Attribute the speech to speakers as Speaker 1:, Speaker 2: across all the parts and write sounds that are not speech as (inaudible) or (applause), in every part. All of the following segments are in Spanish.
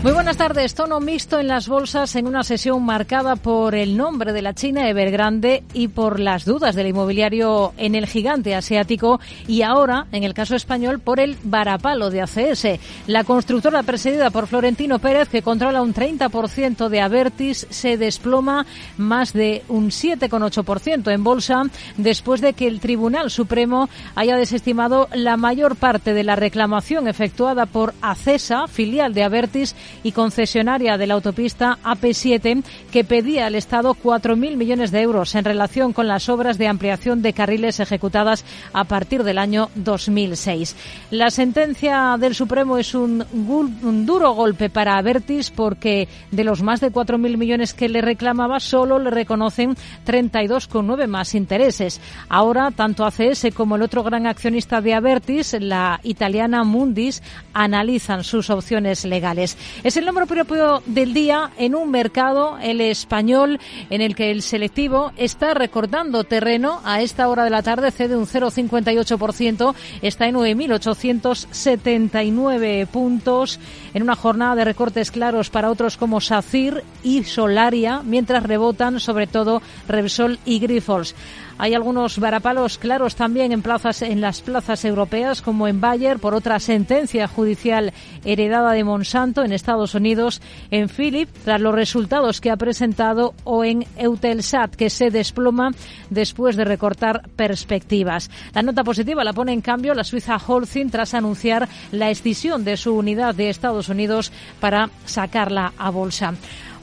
Speaker 1: Muy buenas tardes. Tono mixto en las bolsas en una sesión marcada por el nombre de la China Evergrande y por las dudas del inmobiliario en el gigante asiático y ahora, en el caso español, por el varapalo de ACS. La constructora presidida por Florentino Pérez, que controla un 30% de Avertis, se desploma más de un 7,8% en bolsa después de que el Tribunal Supremo haya desestimado la mayor parte de la reclamación efectuada por ACESA, filial de Avertis, y concesionaria de la autopista AP7 que pedía al Estado 4.000 millones de euros en relación con las obras de ampliación de carriles ejecutadas a partir del año 2006. La sentencia del Supremo es un, duro golpe para Avertis porque de los más de 4.000 millones que le reclamaba solo le reconocen 32,9 más intereses. Ahora, tanto ACS como el otro gran accionista de Avertis, la italiana Mundis, analizan sus opciones legales. Es el nombre propio del día en un mercado, el español, en el que el selectivo está recortando terreno. A esta hora de la tarde cede un 0,58%, está en 9.879 puntos, en una jornada de recortes claros para otros como SACIR y Solaria, mientras rebotan sobre todo Repsol y Grifols. Hay algunos varapalos claros también en plazas en las plazas europeas, como en Bayer, por otra sentencia judicial heredada de Monsanto en Estados Unidos, en Philip, tras los resultados que ha presentado, o en Eutelsat, que se desploma después de recortar perspectivas. La nota positiva la pone en cambio la Suiza Holcim tras anunciar la escisión de su unidad de Estados Unidos para sacarla a bolsa.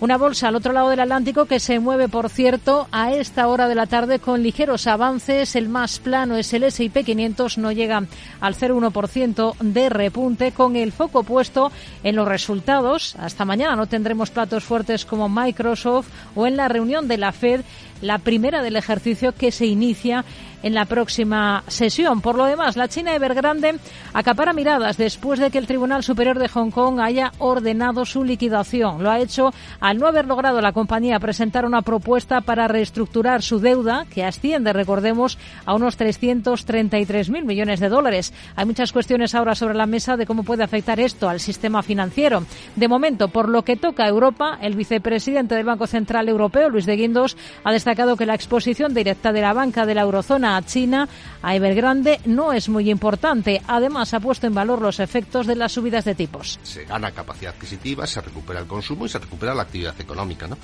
Speaker 1: Una bolsa al otro lado del Atlántico que se mueve, por cierto, a esta hora de la tarde con ligeros avances. El más plano es el S&P 500, no llega al 0,1% de repunte con el foco puesto en los resultados. Hasta mañana no tendremos platos fuertes como Microsoft o en la reunión de la Fed la primera del ejercicio que se inicia en la próxima sesión. Por lo demás, la China Evergrande acapara miradas después de que el Tribunal Superior de Hong Kong haya ordenado su liquidación. Lo ha hecho al no haber logrado la compañía presentar una propuesta para reestructurar su deuda, que asciende, recordemos, a unos 333.000 millones de dólares. Hay muchas cuestiones ahora sobre la mesa de cómo puede afectar esto al sistema financiero. De momento, por lo que toca a Europa, el vicepresidente del Banco Central Europeo, Luis de Guindos, ha destacado que la exposición directa de la banca de la eurozona a China, a Evergrande, no es muy importante. Además, ha puesto en valor los efectos de las subidas de tipos.
Speaker 2: Se gana capacidad adquisitiva, se recupera el consumo y se recupera la actividad económica, ¿no?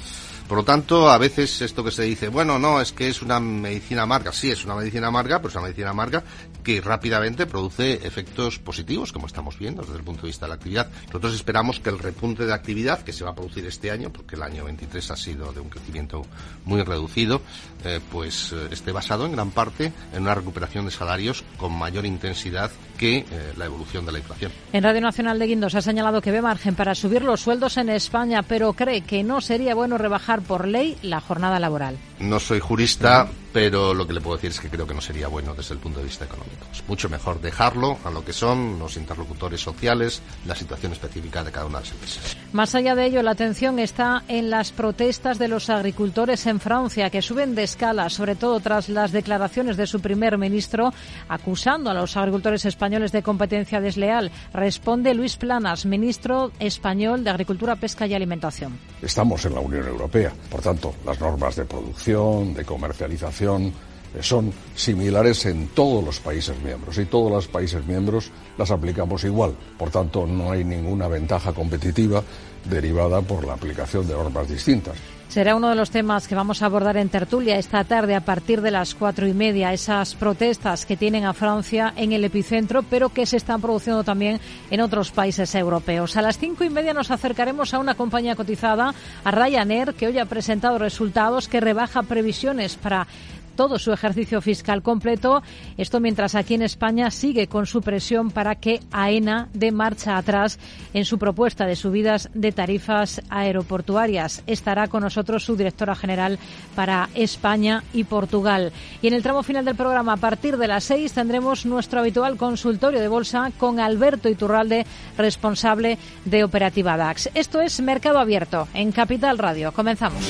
Speaker 2: Por lo tanto, a veces esto que se dice, bueno, no, es que es una medicina amarga. Sí, es una medicina amarga, pero es una medicina amarga que rápidamente produce efectos positivos, como estamos viendo desde el punto de vista de la actividad. Nosotros esperamos que el repunte de actividad que se va a producir este año, porque el año 23 ha sido de un crecimiento muy reducido, eh, pues eh, esté basado en gran parte en una recuperación de salarios con mayor intensidad que eh, la evolución de la inflación.
Speaker 1: En Radio Nacional de Guindos ha señalado que ve margen para subir los sueldos en España, pero cree que no sería bueno rebajar por ley la jornada laboral.
Speaker 2: No soy jurista, pero lo que le puedo decir es que creo que no sería bueno desde el punto de vista económico. Es mucho mejor dejarlo a lo que son los interlocutores sociales, la situación específica de cada una de las empresas.
Speaker 1: Más allá de ello, la atención está en las protestas de los agricultores en Francia, que suben de escala, sobre todo tras las declaraciones de su primer ministro acusando a los agricultores españoles de competencia desleal. Responde Luis Planas, ministro español de Agricultura, Pesca y Alimentación.
Speaker 3: Estamos en la Unión Europea, por tanto, las normas de producción, de comercialización, son similares en todos los países miembros y todos los países miembros las aplicamos igual. Por tanto, no hay ninguna ventaja competitiva derivada por la aplicación de normas distintas.
Speaker 1: Será uno de los temas que vamos a abordar en tertulia esta tarde a partir de las cuatro y media. Esas protestas que tienen a Francia en el epicentro, pero que se están produciendo también en otros países europeos. A las cinco y media nos acercaremos a una compañía cotizada, a Ryanair, que hoy ha presentado resultados que rebaja previsiones para todo su ejercicio fiscal completo. Esto mientras aquí en España sigue con su presión para que AENA dé marcha atrás en su propuesta de subidas de tarifas aeroportuarias. Estará con nosotros su directora general para España y Portugal. Y en el tramo final del programa, a partir de las seis, tendremos nuestro habitual consultorio de bolsa con Alberto Iturralde, responsable de Operativa DAX. Esto es Mercado Abierto en Capital Radio. Comenzamos.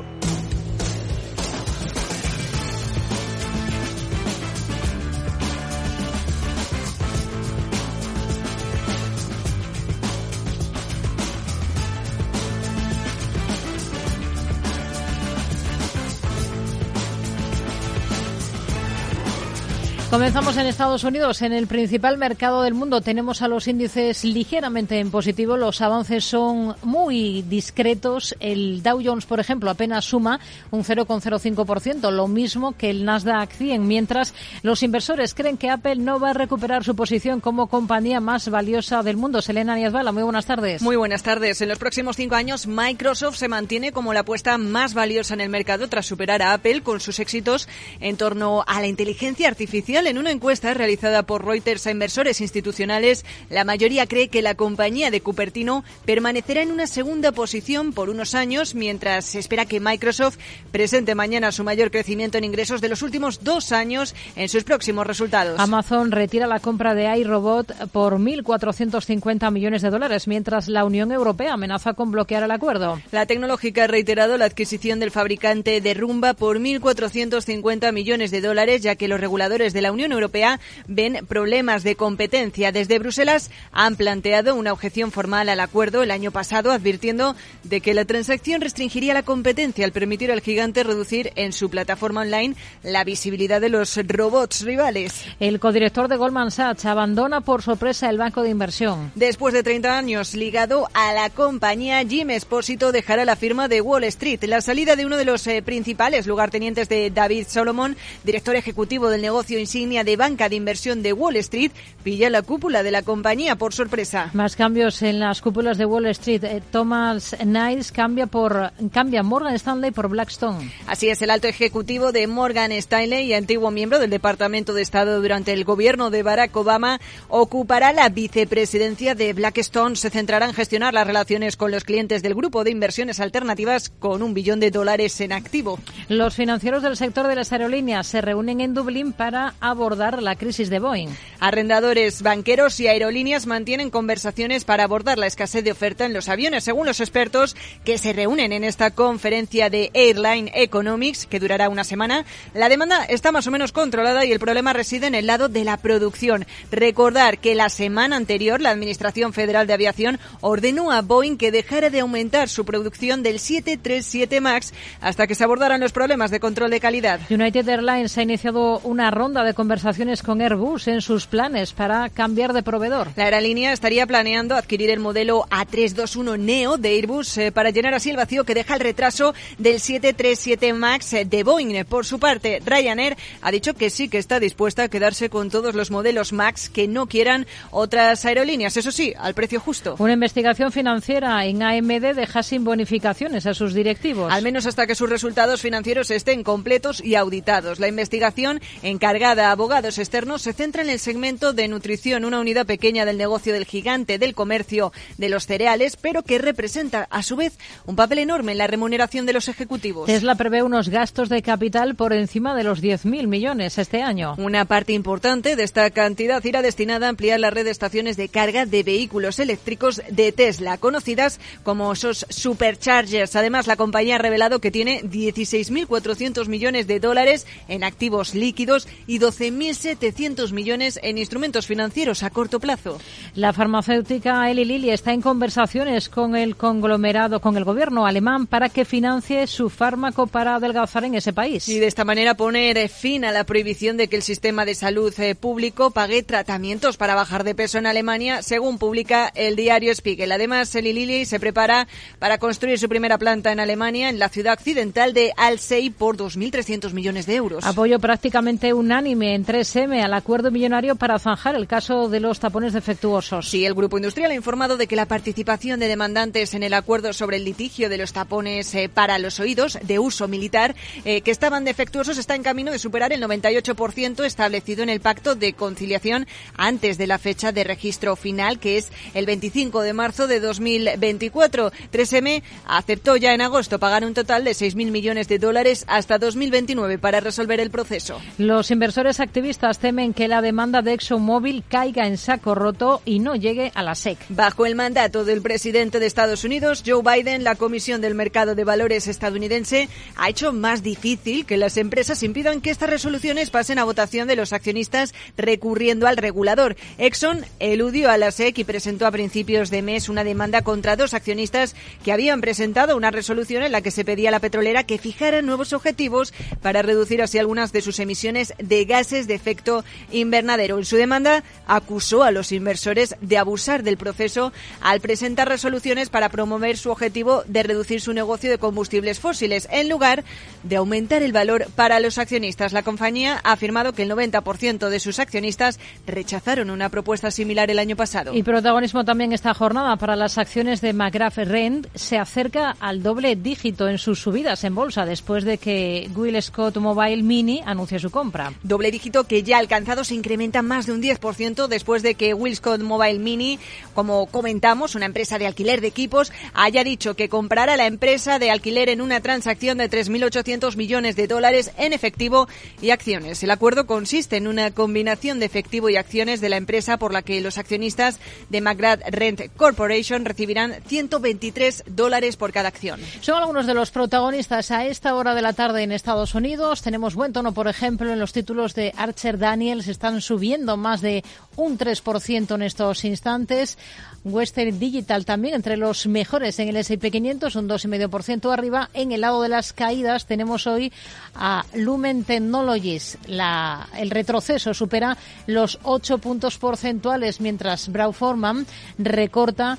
Speaker 1: Comenzamos en Estados Unidos. En el principal mercado del mundo tenemos a los índices ligeramente en positivo. Los avances son muy discretos. El Dow Jones, por ejemplo, apenas suma un 0,05%, lo mismo que el Nasdaq 100, mientras los inversores creen que Apple no va a recuperar su posición como compañía más valiosa del mundo. Selena Niasbala, muy buenas tardes.
Speaker 4: Muy buenas tardes. En los próximos cinco años, Microsoft se mantiene como la apuesta más valiosa en el mercado tras superar a Apple con sus éxitos en torno a la inteligencia artificial en una encuesta realizada por Reuters a inversores institucionales, la mayoría cree que la compañía de Cupertino permanecerá en una segunda posición por unos años, mientras se espera que Microsoft presente mañana su mayor crecimiento en ingresos de los últimos dos años en sus próximos resultados.
Speaker 1: Amazon retira la compra de iRobot por 1.450 millones de dólares, mientras la Unión Europea amenaza con bloquear el acuerdo.
Speaker 4: La tecnológica ha reiterado la adquisición del fabricante de Rumba por 1.450 millones de dólares, ya que los reguladores de la Unión Europea ven problemas de competencia. Desde Bruselas han planteado una objeción formal al acuerdo el año pasado, advirtiendo de que la transacción restringiría la competencia al permitir al gigante reducir en su plataforma online la visibilidad de los robots rivales.
Speaker 1: El codirector de Goldman Sachs abandona por sorpresa el banco de inversión.
Speaker 4: Después de 30 años ligado a la compañía, Jim Espósito dejará la firma de Wall Street. La salida de uno de los eh, principales lugartenientes de David Solomon, director ejecutivo del negocio insignia de banca de inversión de Wall Street pilla la cúpula de la compañía por sorpresa.
Speaker 1: Más cambios en las cúpulas de Wall Street. Eh, Thomas Niles cambia por cambia Morgan Stanley por Blackstone.
Speaker 4: Así es, el alto ejecutivo de Morgan Stanley y antiguo miembro del Departamento de Estado durante el gobierno de Barack Obama ocupará la vicepresidencia de Blackstone. Se centrará en gestionar las relaciones con los clientes del grupo de inversiones alternativas con un billón de dólares en activo.
Speaker 1: Los financieros del sector de las aerolíneas se reúnen en Dublín para abordar la crisis de Boeing.
Speaker 4: Arrendadores, banqueros y aerolíneas mantienen conversaciones para abordar la escasez de oferta en los aviones, según los expertos que se reúnen en esta conferencia de Airline Economics, que durará una semana. La demanda está más o menos controlada y el problema reside en el lado de la producción. Recordar que la semana anterior la Administración Federal de Aviación ordenó a Boeing que dejara de aumentar su producción del 737 MAX hasta que se abordaran los problemas de control de calidad.
Speaker 1: United Airlines ha iniciado una ronda de conversaciones con Airbus en sus planes para cambiar de proveedor.
Speaker 4: La aerolínea estaría planeando adquirir el modelo A321 Neo de Airbus eh, para llenar así el vacío que deja el retraso del 737 MAX de Boeing. Por su parte, Ryanair ha dicho que sí que está dispuesta a quedarse con todos los modelos MAX que no quieran otras aerolíneas, eso sí, al precio justo.
Speaker 1: Una investigación financiera en AMD deja sin bonificaciones a sus directivos.
Speaker 4: Al menos hasta que sus resultados financieros estén completos y auditados. La investigación encargada abogados externos se centra en el segmento de nutrición, una unidad pequeña del negocio del gigante del comercio de los cereales, pero que representa a su vez un papel enorme en la remuneración de los ejecutivos.
Speaker 1: Tesla prevé unos gastos de capital por encima de los 10.000 millones este año.
Speaker 4: Una parte importante de esta cantidad irá destinada a ampliar la red de estaciones de carga de vehículos eléctricos de Tesla, conocidas como esos superchargers. Además, la compañía ha revelado que tiene 16.400 millones de dólares en activos líquidos y 12 12.700 millones en instrumentos financieros a corto plazo.
Speaker 1: La farmacéutica Eli Lilly está en conversaciones con el conglomerado, con el gobierno alemán para que financie su fármaco para adelgazar en ese país.
Speaker 4: Y de esta manera poner fin a la prohibición de que el sistema de salud eh, público pague tratamientos para bajar de peso en Alemania, según publica el diario Spiegel. Además, Eli Lilly se prepara para construir su primera planta en Alemania, en la ciudad occidental de Alzey, por 2.300 millones de euros.
Speaker 1: Apoyo prácticamente unánime en 3M al acuerdo millonario para zanjar el caso de los tapones defectuosos.
Speaker 4: Sí, el Grupo Industrial ha informado de que la participación de demandantes en el acuerdo sobre el litigio de los tapones eh, para los oídos de uso militar eh, que estaban defectuosos está en camino de superar el 98% establecido en el pacto de conciliación antes de la fecha de registro final, que es el 25 de marzo de 2024. 3M aceptó ya en agosto pagar un total de 6.000 millones de dólares hasta 2029 para resolver el proceso.
Speaker 1: Los inversores activistas temen que la demanda de ExxonMobil caiga en saco roto y no llegue a la SEC.
Speaker 4: Bajo el mandato del presidente de Estados Unidos, Joe Biden, la Comisión del Mercado de Valores estadounidense ha hecho más difícil que las empresas impidan que estas resoluciones pasen a votación de los accionistas recurriendo al regulador. Exxon eludió a la SEC y presentó a principios de mes una demanda contra dos accionistas que habían presentado una resolución en la que se pedía a la petrolera que fijara nuevos objetivos para reducir así algunas de sus emisiones de gases de efecto invernadero. En su demanda acusó a los inversores de abusar del proceso al presentar resoluciones para promover su objetivo de reducir su negocio de combustibles fósiles en lugar de aumentar el valor para los accionistas. La compañía ha afirmado que el 90% de sus accionistas rechazaron una propuesta similar el año pasado.
Speaker 1: Y protagonismo también esta jornada para las acciones de McGrath Rent se acerca al doble dígito en sus subidas en bolsa después de que Will Scott Mobile Mini anuncie su compra.
Speaker 4: Doble dígito que ya alcanzado se incrementa más de un 10% después de que Will Scott Mobile Mini, como comentamos, una empresa de alquiler de equipos, haya dicho que comprará la empresa de alquiler en una transacción de 3.800 millones de dólares en efectivo y acciones. El acuerdo consiste en una combinación de efectivo y acciones de la empresa por la que los accionistas de McGrath Rent Corporation recibirán 123 dólares por cada acción.
Speaker 1: Son algunos de los protagonistas a esta hora de la tarde en Estados Unidos. Tenemos buen tono, por ejemplo, en los títulos de Archer Daniels. Están subiendo más de un 3% en estos instantes. Western Digital también entre los mejores en el S&P 500, un 2,5% arriba. En el lado de las caídas tenemos hoy a Lumen Technologies. La, el retroceso supera los 8 puntos porcentuales, mientras Brauforman recorta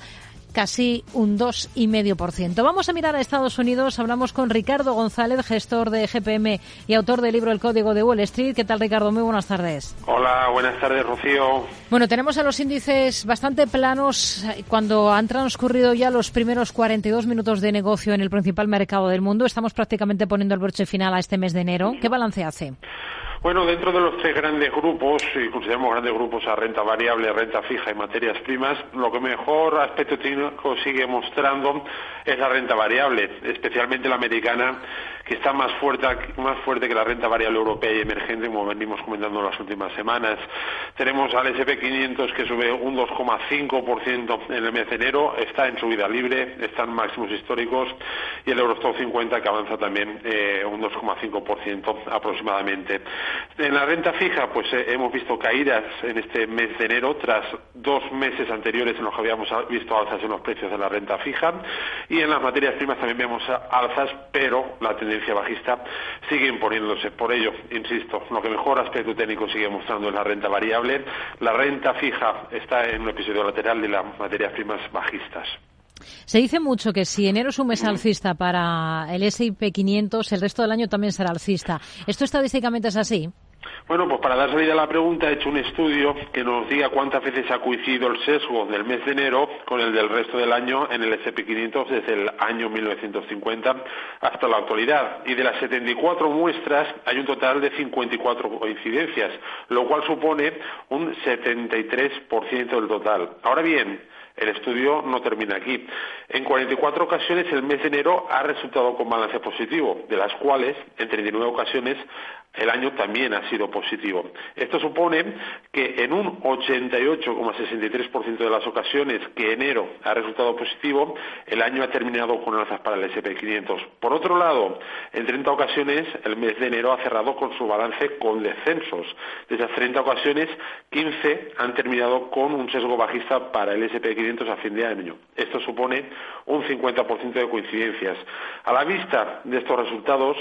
Speaker 1: casi un 2,5%. Vamos a mirar a Estados Unidos. Hablamos con Ricardo González, gestor de GPM y autor del libro El Código de Wall Street. ¿Qué tal, Ricardo? Muy buenas tardes.
Speaker 5: Hola, buenas tardes, Rocío.
Speaker 1: Bueno, tenemos a los índices bastante planos cuando han transcurrido ya los primeros 42 minutos de negocio en el principal mercado del mundo. Estamos prácticamente poniendo el broche final a este mes de enero. ¿Qué balance hace?
Speaker 5: Bueno, dentro de los tres grandes grupos, y consideramos grandes grupos a renta variable, renta fija y materias primas, lo que mejor aspecto técnico sigue mostrando es la renta variable, especialmente la americana, que está más fuerte, más fuerte que la renta variable europea y emergente, como venimos comentando en las últimas semanas. Tenemos al SP500 que sube un 2,5% en el mes de enero, está en subida libre, está en máximos históricos, y el Eurostock 50 que avanza también eh, un 2,5% aproximadamente. En la renta fija, pues eh, hemos visto caídas en este mes de enero tras dos meses anteriores en los que habíamos visto alzas en los precios de la renta fija y en las materias primas también vemos alzas, pero la tendencia bajista sigue imponiéndose. Por ello, insisto, lo que mejor aspecto técnico sigue mostrando es la renta variable. La renta fija está en un episodio lateral de las materias primas bajistas.
Speaker 1: Se dice mucho que si enero es un mes alcista para el S&P 500, el resto del año también será alcista. ¿Esto estadísticamente es así?
Speaker 5: Bueno, pues para dar salida a la pregunta he hecho un estudio que nos diga cuántas veces ha coincidido el sesgo del mes de enero con el del resto del año en el S&P 500 desde el año 1950 hasta la actualidad. Y de las 74 muestras hay un total de 54 coincidencias, lo cual supone un 73% del total. Ahora bien, el estudio no termina aquí. En 44 ocasiones el mes de enero ha resultado con balance positivo, de las cuales en 39 ocasiones el año también ha sido positivo. Esto supone que en un 88,63% de las ocasiones que enero ha resultado positivo, el año ha terminado con alzas para el SP500. Por otro lado, en 30 ocasiones el mes de enero ha cerrado con su balance con descensos. De esas 30 ocasiones, 15 han terminado con un sesgo bajista para el SP500 a fin de año. Esto supone un 50% de coincidencias. A la vista de estos resultados,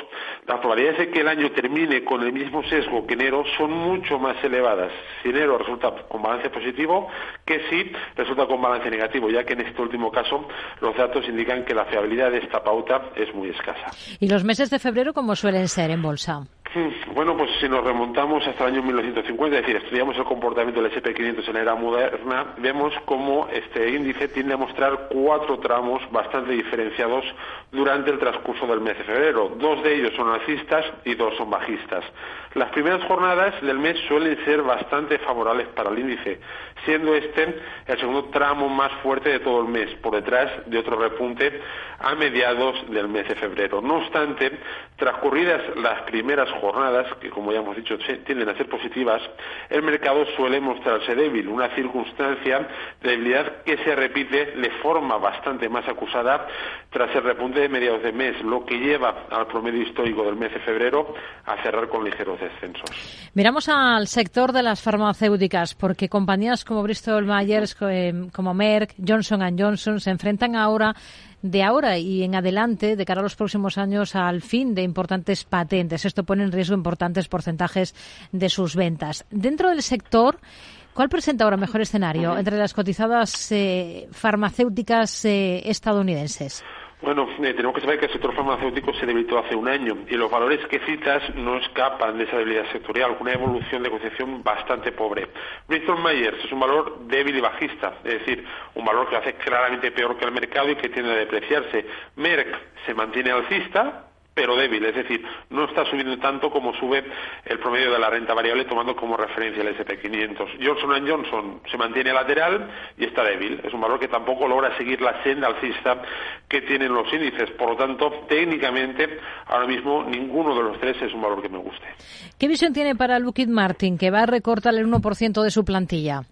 Speaker 5: las probabilidades de que el año termine con el mismo sesgo que enero son mucho más elevadas si enero resulta con balance positivo que si resulta con balance negativo, ya que en este último caso los datos indican que la fiabilidad de esta pauta es muy escasa.
Speaker 1: ¿Y los meses de febrero cómo suelen ser en bolsa?
Speaker 5: Hmm, bueno, pues si nos remontamos hasta el año 1950, es decir, estudiamos el comportamiento del SP500 en la era moderna, vemos cómo este índice tiende a mostrar cuatro tramos bastante diferenciados durante el transcurso del mes de febrero. Dos de ellos son alcistas y dos son bajistas. Las primeras jornadas del mes suelen ser bastante favorables para el índice, siendo este el segundo tramo más fuerte de todo el mes, por detrás de otro repunte a mediados del mes de febrero. No obstante, transcurridas las primeras jornadas, que como ya hemos dicho tienden a ser positivas, el mercado suele mostrarse débil, una circunstancia de debilidad que se repite de forma bastante más acusada tras el repunte de mediados de mes, lo que lleva al promedio histórico del mes de febrero a cerrar con ligeros descensos.
Speaker 1: Miramos al sector de las farmacéuticas, porque compañías Bristol Myers, eh, como Merck, Johnson Johnson se enfrentan ahora de ahora y en adelante, de cara a los próximos años, al fin de importantes patentes. Esto pone en riesgo importantes porcentajes de sus ventas. Dentro del sector, ¿cuál presenta ahora mejor escenario entre las cotizadas eh, farmacéuticas eh, estadounidenses?
Speaker 5: Bueno, eh, tenemos que saber que el sector farmacéutico se debilitó hace un año y los valores que citas no escapan de esa debilidad sectorial, una evolución de concepción bastante pobre. Bristol Myers es un valor débil y bajista, es decir, un valor que hace claramente peor que el mercado y que tiende a depreciarse. Merck se mantiene alcista, pero débil, es decir, no está subiendo tanto como sube el promedio de la renta variable tomando como referencia el SP500. Johnson Johnson se mantiene lateral y está débil, es un valor que tampoco logra seguir la senda alcista que tienen los índices, por lo tanto, técnicamente, ahora mismo ninguno de los tres es un valor que me guste.
Speaker 1: ¿Qué visión tiene para Lockheed Martin, que va a recortar el 1% de su plantilla?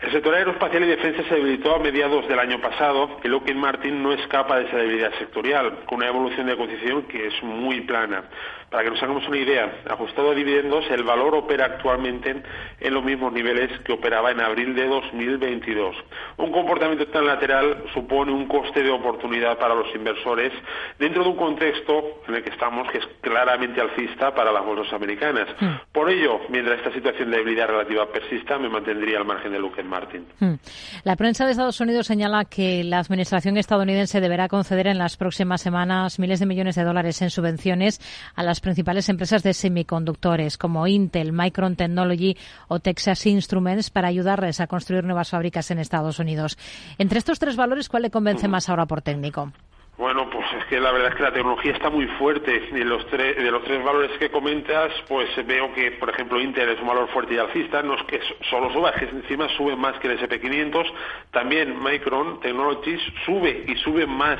Speaker 5: El sector aeroespacial y defensa se debilitó a mediados del año pasado y Lockheed Martin no escapa de esa debilidad sectorial, con una evolución de condición que es muy plana. Para que nos hagamos una idea, ajustado a dividendos, el valor opera actualmente en los mismos niveles que operaba en abril de 2022. Un comportamiento tan lateral supone un coste de oportunidad para los inversores dentro de un contexto en el que estamos que es claramente alcista para las bolsas americanas. Hmm. Por ello, mientras esta situación de debilidad relativa persista, me mantendría al margen de Lockheed Martin. Hmm.
Speaker 1: La prensa de Estados Unidos señala que la administración estadounidense deberá conceder en las próximas semanas miles de millones de dólares en subvenciones a las principales empresas de semiconductores como Intel, Micron Technology o Texas Instruments para ayudarles a construir nuevas fábricas en Estados Unidos. Entre estos tres valores, ¿cuál le convence más ahora por técnico?
Speaker 5: Bueno, pues es que la verdad es que la tecnología está muy fuerte. Y los de los tres valores que comentas, pues veo que, por ejemplo, Intel es un valor fuerte y alcista. No es que solo suba, es que encima sube más que el SP500. También Micron Technologies sube y sube más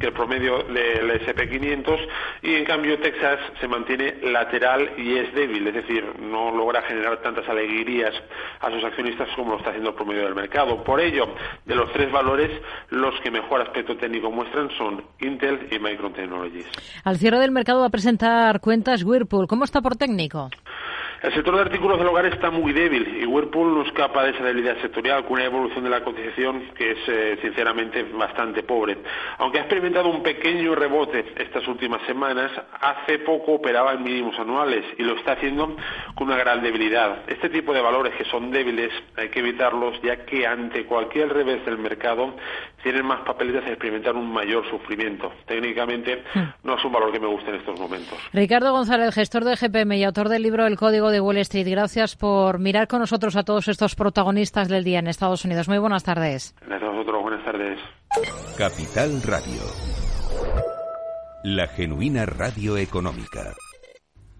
Speaker 5: que el promedio del SP500 y en cambio Texas se mantiene lateral y es débil, es decir, no logra generar tantas alegrías a sus accionistas como lo está haciendo el promedio del mercado. Por ello, de los tres valores, los que mejor aspecto técnico muestran son Intel y Micron Technologies.
Speaker 1: Al cierre del mercado va a presentar cuentas Whirlpool. ¿Cómo está por técnico?
Speaker 5: El sector de artículos del hogar está muy débil y Whirlpool no escapa de esa debilidad sectorial con una evolución de la cotización que es eh, sinceramente bastante pobre. Aunque ha experimentado un pequeño rebote estas últimas semanas, hace poco operaba en mínimos anuales y lo está haciendo con una gran debilidad. Este tipo de valores que son débiles hay que evitarlos ya que ante cualquier revés del mercado tienen más papeletas a experimentar un mayor sufrimiento. Técnicamente hmm. no es un valor que me guste en estos momentos.
Speaker 1: Ricardo González, gestor de GPM y autor del libro El Código de Wall Street. Gracias por mirar con nosotros a todos estos protagonistas del día en Estados Unidos. Muy buenas tardes.
Speaker 5: Gracias a vosotros. Buenas tardes.
Speaker 6: Capital Radio. La genuina radio económica.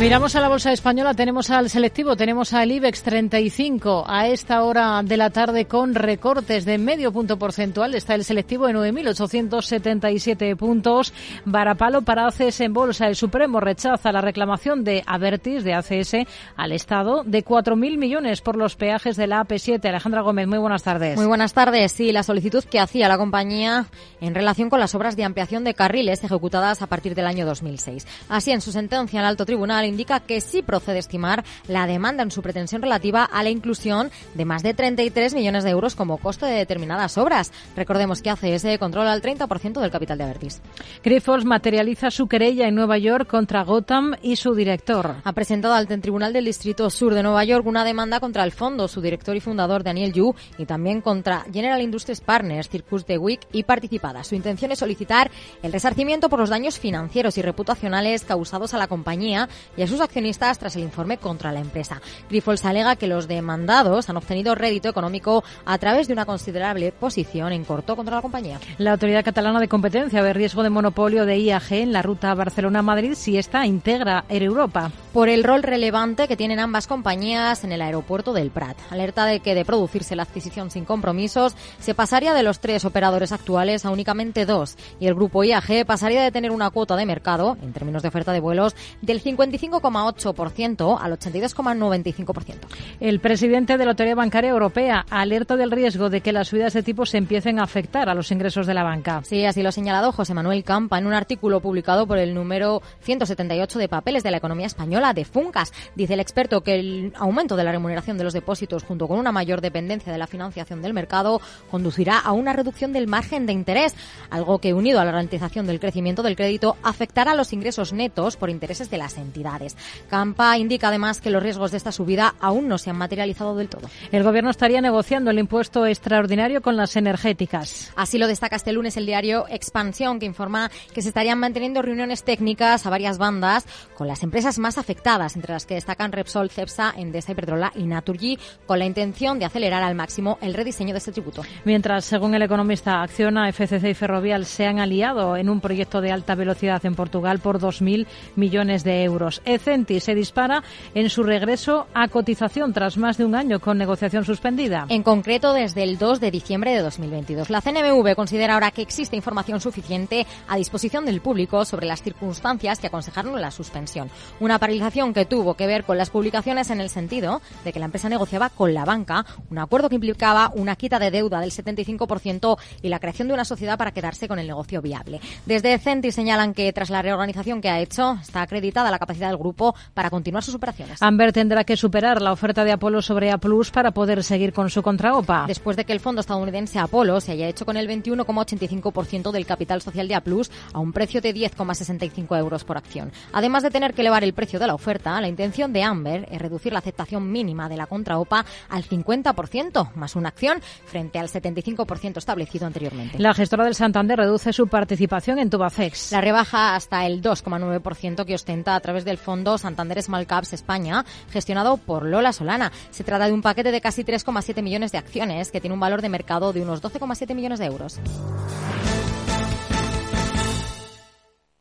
Speaker 1: Miramos a la bolsa española, tenemos al selectivo, tenemos al IBEX 35 a esta hora de la tarde con recortes de medio punto porcentual. Está el selectivo en 9.877 puntos. Varapalo para ACS en bolsa. El Supremo rechaza la reclamación de Avertis de ACS al Estado de 4.000 millones por los peajes de la AP7. Alejandra Gómez, muy buenas tardes.
Speaker 7: Muy buenas tardes. Sí, la solicitud que hacía la compañía en relación con las obras de ampliación de carriles ejecutadas a partir del año 2006. Así, en su sentencia, el alto tribunal indica que sí procede estimar la demanda en su pretensión relativa a la inclusión de más de 33 millones de euros como coste de determinadas obras. Recordemos que ACS controla el 30% del capital de Avertis.
Speaker 1: Grifols materializa su querella en Nueva York contra Gotham y su director.
Speaker 7: Ha presentado al Tribunal del Distrito Sur de Nueva York una demanda contra el fondo, su director y fundador Daniel Yu, y también contra General Industries Partners, Circus de Wick y participada. Su intención es solicitar el resarcimiento por los daños financieros y reputacionales causados a la compañía y a sus accionistas tras el informe contra la empresa. Grifols alega que los demandados han obtenido rédito económico a través de una considerable posición en corto contra la compañía.
Speaker 1: La Autoridad Catalana de Competencia ve riesgo de monopolio de IAG en la ruta Barcelona-Madrid si esta integra Air Europa.
Speaker 7: Por el rol relevante que tienen ambas compañías en el aeropuerto del Prat. Alerta de que de producirse la adquisición sin compromisos, se pasaría de los tres operadores actuales a únicamente dos y el grupo IAG pasaría de tener una cuota de mercado, en términos de oferta de vuelos, del 55,8 8% al 82,95%.
Speaker 1: El presidente de la Autoridad Bancaria Europea alerta del riesgo de que las subidas de tipos se empiecen a afectar a los ingresos de la banca.
Speaker 7: Sí, así lo ha señalado José Manuel Campa en un artículo publicado por el número 178 de Papeles de la Economía Española de Funcas. Dice el experto que el aumento de la remuneración de los depósitos junto con una mayor dependencia de la financiación del mercado conducirá a una reducción del margen de interés, algo que unido a la ralentización del crecimiento del crédito afectará a los ingresos netos por intereses de las entidades. Campa indica además que los riesgos de esta subida aún no se han materializado del todo.
Speaker 1: El Gobierno estaría negociando el impuesto extraordinario con las energéticas.
Speaker 7: Así lo destaca este lunes el diario Expansión, que informa que se estarían manteniendo reuniones técnicas a varias bandas con las empresas más afectadas, entre las que destacan Repsol, Cepsa, Endesa, Iberdrola y Naturgy, con la intención de acelerar al máximo el rediseño de este tributo.
Speaker 1: Mientras, según el economista Acciona, FCC y Ferrovial se han aliado en un proyecto de alta velocidad en Portugal por 2.000 millones de euros se dispara en su regreso a cotización tras más de un año con negociación suspendida.
Speaker 7: En concreto, desde el 2 de diciembre de 2022. La CNMV considera ahora que existe información suficiente a disposición del público sobre las circunstancias que aconsejaron la suspensión. Una paralización que tuvo que ver con las publicaciones en el sentido de que la empresa negociaba con la banca un acuerdo que implicaba una quita de deuda del 75% y la creación de una sociedad para quedarse con el negocio viable. Desde Centi señalan que tras la reorganización que ha hecho, está acreditada la capacidad del grupo para continuar sus operaciones.
Speaker 1: Amber tendrá que superar la oferta de Apolo sobre A Plus para poder seguir con su contraopa.
Speaker 7: Después de que el fondo estadounidense Apolo se haya hecho con el 21,85% del capital social de A Plus a un precio de 10,65 euros por acción. Además de tener que elevar el precio de la oferta, la intención de Amber es reducir la aceptación mínima de la contraopa al 50%, más una acción frente al 75% establecido anteriormente.
Speaker 1: La gestora del Santander reduce su participación en Tubacex.
Speaker 7: La rebaja hasta el 2,9% que ostenta a través del fondo Santander Small Caps España, gestionado por Lola Solana. Se trata de un paquete de casi 3,7 millones de acciones que tiene un valor de mercado de unos 12,7 millones de euros.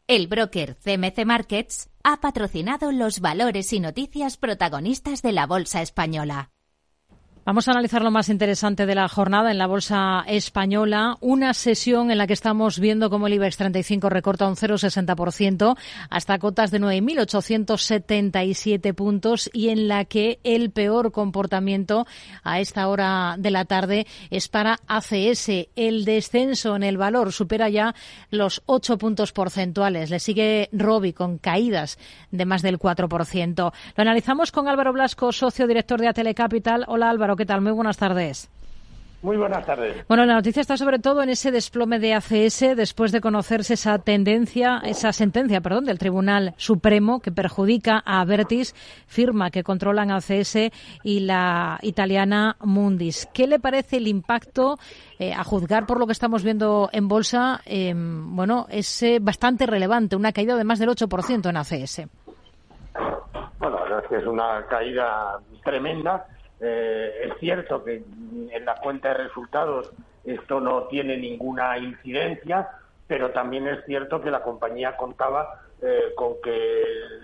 Speaker 8: El broker CMC Markets ha patrocinado los valores y noticias protagonistas de la Bolsa Española.
Speaker 1: Vamos a analizar lo más interesante de la jornada en la bolsa española. Una sesión en la que estamos viendo cómo el IBEX 35 recorta un 0,60% hasta cotas de 9.877 puntos y en la que el peor comportamiento a esta hora de la tarde es para ACS. El descenso en el valor supera ya los 8 puntos porcentuales. Le sigue Robi con caídas de más del 4%. Lo analizamos con Álvaro Blasco, socio director de Atelecapital. Hola Álvaro. ¿Qué tal? Muy buenas tardes.
Speaker 9: Muy buenas tardes.
Speaker 1: Bueno, la noticia está sobre todo en ese desplome de ACS después de conocerse esa tendencia, esa sentencia, perdón, del Tribunal Supremo que perjudica a Avertis, firma que controlan ACS y la italiana Mundis. ¿Qué le parece el impacto, eh, a juzgar por lo que estamos viendo en bolsa? Em, bueno, es eh, bastante relevante, una caída de más del 8% en ACS.
Speaker 9: Bueno, la verdad es que es una caída tremenda eh, es cierto que en la cuenta de resultados esto no tiene ninguna incidencia, pero también es cierto que la compañía contaba eh, con que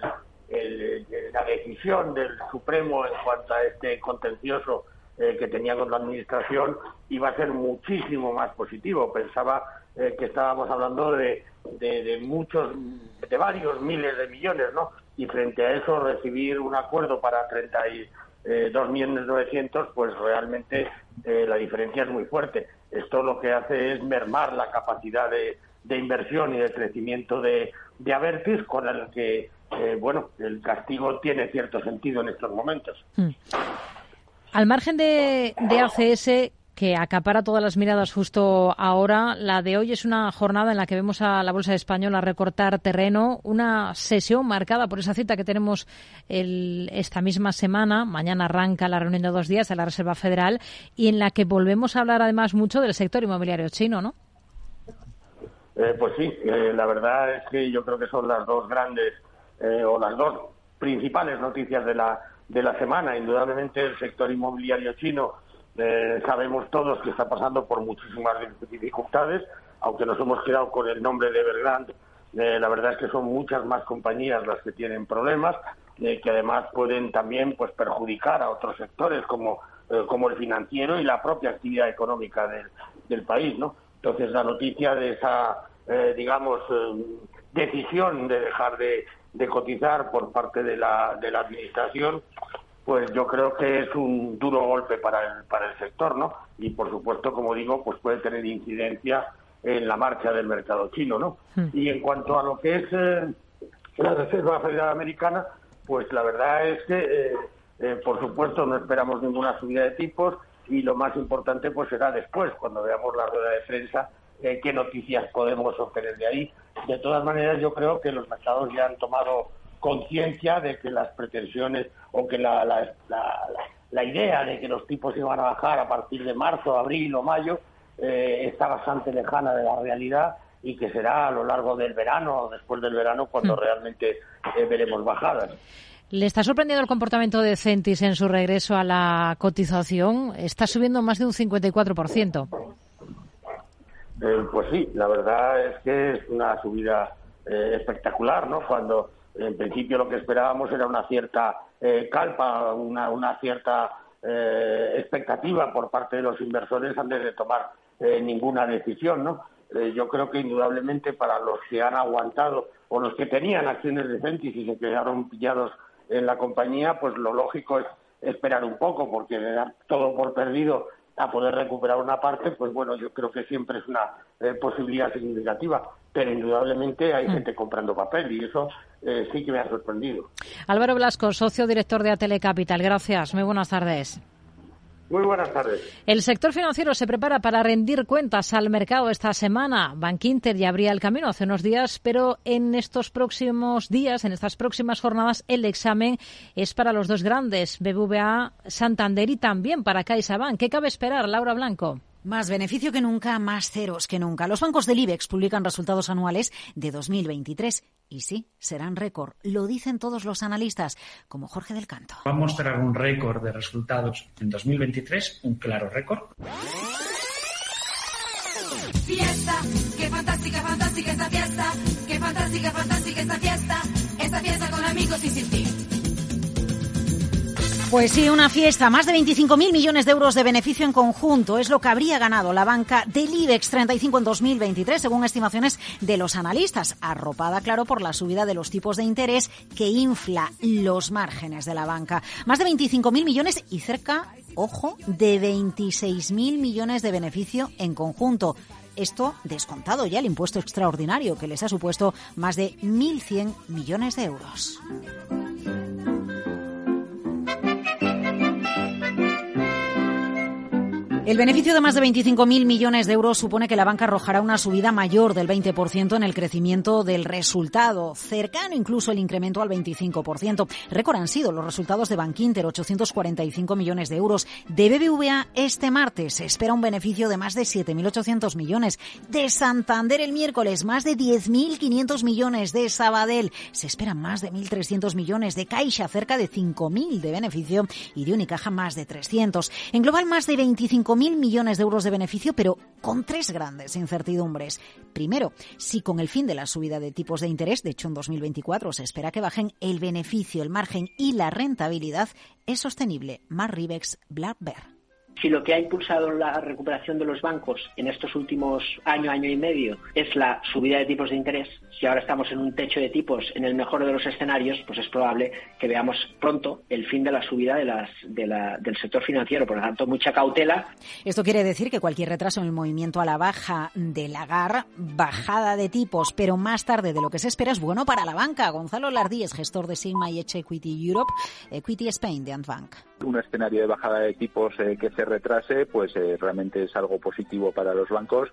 Speaker 9: la decisión del Supremo en cuanto a este contencioso eh, que tenía con la Administración iba a ser muchísimo más positivo. Pensaba eh, que estábamos hablando de, de, muchos, de varios miles de millones, ¿no? Y frente a eso recibir un acuerdo para 32 millones 900, pues realmente eh, la diferencia es muy fuerte. Esto lo que hace es mermar la capacidad de, de inversión y de crecimiento de, de Avertis, con el que, eh, bueno, el castigo tiene cierto sentido en estos momentos. Hmm.
Speaker 1: Al margen de, de ACS, que acapara todas las miradas justo ahora. La de hoy es una jornada en la que vemos a la Bolsa Española recortar terreno, una sesión marcada por esa cita que tenemos el, esta misma semana. Mañana arranca la reunión de dos días de la Reserva Federal y en la que volvemos a hablar además mucho del sector inmobiliario chino, ¿no?
Speaker 9: Eh, pues sí, eh, la verdad es que yo creo que son las dos grandes eh, o las dos principales noticias de la, de la semana. Indudablemente el sector inmobiliario chino sabemos todos que está pasando por muchísimas dificultades, aunque nos hemos quedado con el nombre de Evergrande. la verdad es que son muchas más compañías las que tienen problemas, que además pueden también pues perjudicar a otros sectores como, como el financiero y la propia actividad económica del, del país, ¿no? Entonces, la noticia de esa, eh, digamos, eh, decisión de dejar de, cotizar por parte de la, de la Administración, pues yo creo que es un duro golpe para el, para el sector, ¿no? Y, por supuesto, como digo, pues puede tener incidencia en la marcha del mercado chino, ¿no? Hmm. Y en cuanto a lo que es eh, la Reserva Federal Americana, pues la verdad es que, por supuesto, no esperamos ninguna subida de tipos y lo más importante pues será después, cuando veamos la rueda de prensa, eh, qué noticias podemos obtener de ahí. De todas maneras, yo creo que los mercados ya han tomado conciencia de que las pretensiones o que la, la, la, idea de que los tipos iban a bajar a partir de marzo, abril o mayo eh, está bastante lejana de la realidad y que será a lo largo del verano o después del verano cuando hmm. realmente eh, veremos bajadas.
Speaker 1: ¿Le está sorprendiendo el comportamiento de Centis en su regreso a la cotización? Está subiendo más de un 54%.
Speaker 9: Eh, pues sí, la verdad es que es una subida eh, espectacular, ¿no? Cuando en principio lo que esperábamos era una cierta eh, calpa, una, cierta expectativa por parte de los inversores antes de tomar ninguna decisión, ¿no? yo creo que indudablemente para los que han aguantado o los que tenían acciones de Centis y se quedaron pillados en la compañía, pues lo lógico es esperar un poco, porque dar todo por perdido a poder recuperar una parte, pues bueno, yo creo que siempre es una eh, posibilidad significativa, pero indudablemente hay mm. gente comprando papel y eso eh, sí que me ha sorprendido.
Speaker 1: Álvaro Blasco, socio director de Atele Capital, gracias, muy buenas tardes.
Speaker 9: Muy buenas tardes.
Speaker 1: El sector financiero se prepara para rendir cuentas al mercado esta semana. Bank Inter ya abría el camino hace unos días, pero en estos próximos días, en estas próximas jornadas, el examen es para los dos grandes, BBVA, Santander y también para CaixaBank. ¿Qué cabe esperar, Laura Blanco?
Speaker 10: Más beneficio que nunca, más ceros que nunca. Los bancos del IBEX publican resultados anuales de 2023 y sí, serán récord. Lo dicen todos los analistas, como Jorge del Canto.
Speaker 11: Va a mostrar un récord de resultados en 2023, un claro récord.
Speaker 12: Fiesta, qué fantástica, fantástica esta fiesta, qué fantástica, fantástica esta fiesta, esta fiesta con amigos y sin ti.
Speaker 10: Pues sí, una fiesta. Más de 25.000 millones de euros de beneficio en conjunto es lo que habría ganado la banca del IBEX 35 en 2023, según estimaciones de los analistas. Arropada, claro, por la subida de los tipos de interés que infla los márgenes de la banca. Más de 25.000 millones y cerca, ojo, de 26.000 millones de beneficio en conjunto. Esto descontado ya el impuesto extraordinario que les ha supuesto más de 1.100 millones de euros. El beneficio de más de 25.000 millones de euros supone que la banca arrojará una subida mayor del 20% en el crecimiento del resultado, cercano incluso el incremento al 25%. Récord han sido los resultados de Bankinter, 845 millones de euros. De BBVA este martes se espera un beneficio de más de 7.800 millones. De Santander el miércoles más de 10.500 millones. De Sabadell se esperan más de 1.300 millones. De Caixa cerca de 5.000 de beneficio y de Unicaja más de 300. En global más de 25 25.000 millones de euros de beneficio, pero con tres grandes incertidumbres. Primero, si con el fin de la subida de tipos de interés, de hecho en 2024 se espera que bajen el beneficio, el margen y la rentabilidad, es sostenible. Mar Ribex.
Speaker 13: Si lo que ha impulsado la recuperación de los bancos en estos últimos año, año y medio es la subida de tipos de interés, si ahora estamos en un techo de tipos en el mejor de los escenarios, pues es probable que veamos pronto el fin de la subida de las, de la, del sector financiero. Por lo tanto, mucha cautela.
Speaker 10: Esto quiere decir que cualquier retraso en el movimiento a la baja de la GAR, bajada de tipos, pero más tarde de lo que se espera, es bueno para la banca. Gonzalo Lardíez, gestor de Sigma y Equity Europe, Equity Spain de Antbank.
Speaker 14: Un escenario de bajada de tipos eh, que se retrase, pues eh, realmente es algo positivo para los bancos.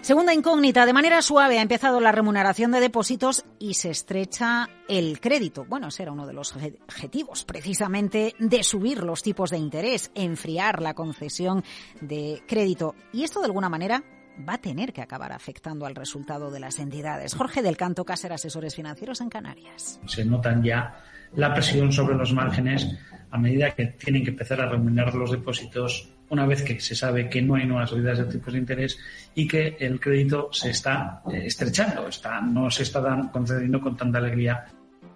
Speaker 10: Segunda incógnita, de manera suave ha empezado la remuneración de depósitos y se estrecha el crédito. Bueno, ese era uno de los objetivos, precisamente, de subir los tipos de interés, enfriar la concesión de crédito. Y esto, de alguna manera, va a tener que acabar afectando al resultado de las entidades. Jorge del Canto, Caser Asesores Financieros en Canarias.
Speaker 11: Se notan ya la presión sobre los márgenes a medida que tienen que empezar a remunerar los depósitos una vez que se sabe que no hay nuevas subidas de tipos de interés y que el crédito se está eh, estrechando, está, no se está concediendo con tanta alegría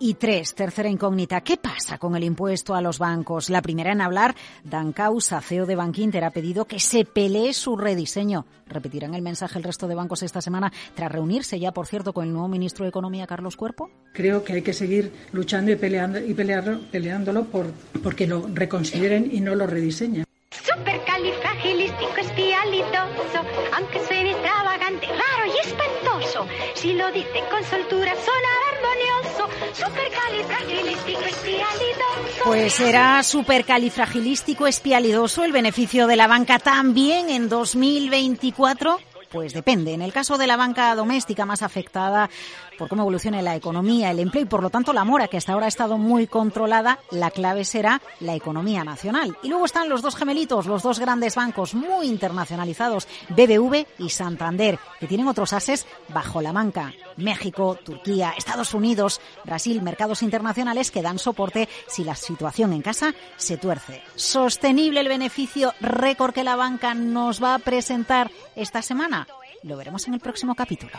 Speaker 10: y tres, tercera incógnita, ¿qué pasa con el impuesto a los bancos? La primera en hablar, Dan Causa, CEO de Bankinter, ha pedido que se pelee su rediseño. ¿Repetirán el mensaje el resto de bancos esta semana tras reunirse ya, por cierto, con el nuevo ministro de Economía, Carlos Cuerpo?
Speaker 15: Creo que hay que seguir luchando y, peleando, y peleándolo por, porque lo reconsideren y no lo rediseñen.
Speaker 16: Supercalifragilisticoespialidoso, aunque suene extravagante, raro y espantoso, si lo dice con soltura sonará armonioso. Supercalifragilístico espialidoso.
Speaker 10: Pues será supercalifragilístico espialidoso el beneficio de la banca también en 2024. Pues depende. En el caso de la banca doméstica más afectada por cómo evolucione la economía, el empleo y por lo tanto la mora, que hasta ahora ha estado muy controlada, la clave será la economía nacional. Y luego están los dos gemelitos, los dos grandes bancos muy internacionalizados, BBV y Santander, que tienen otros ases bajo la banca. México, Turquía, Estados Unidos, Brasil, mercados internacionales que dan soporte si la situación en casa se tuerce. Sostenible el beneficio récord que la banca nos va a presentar esta semana. Lo veremos en el próximo capítulo.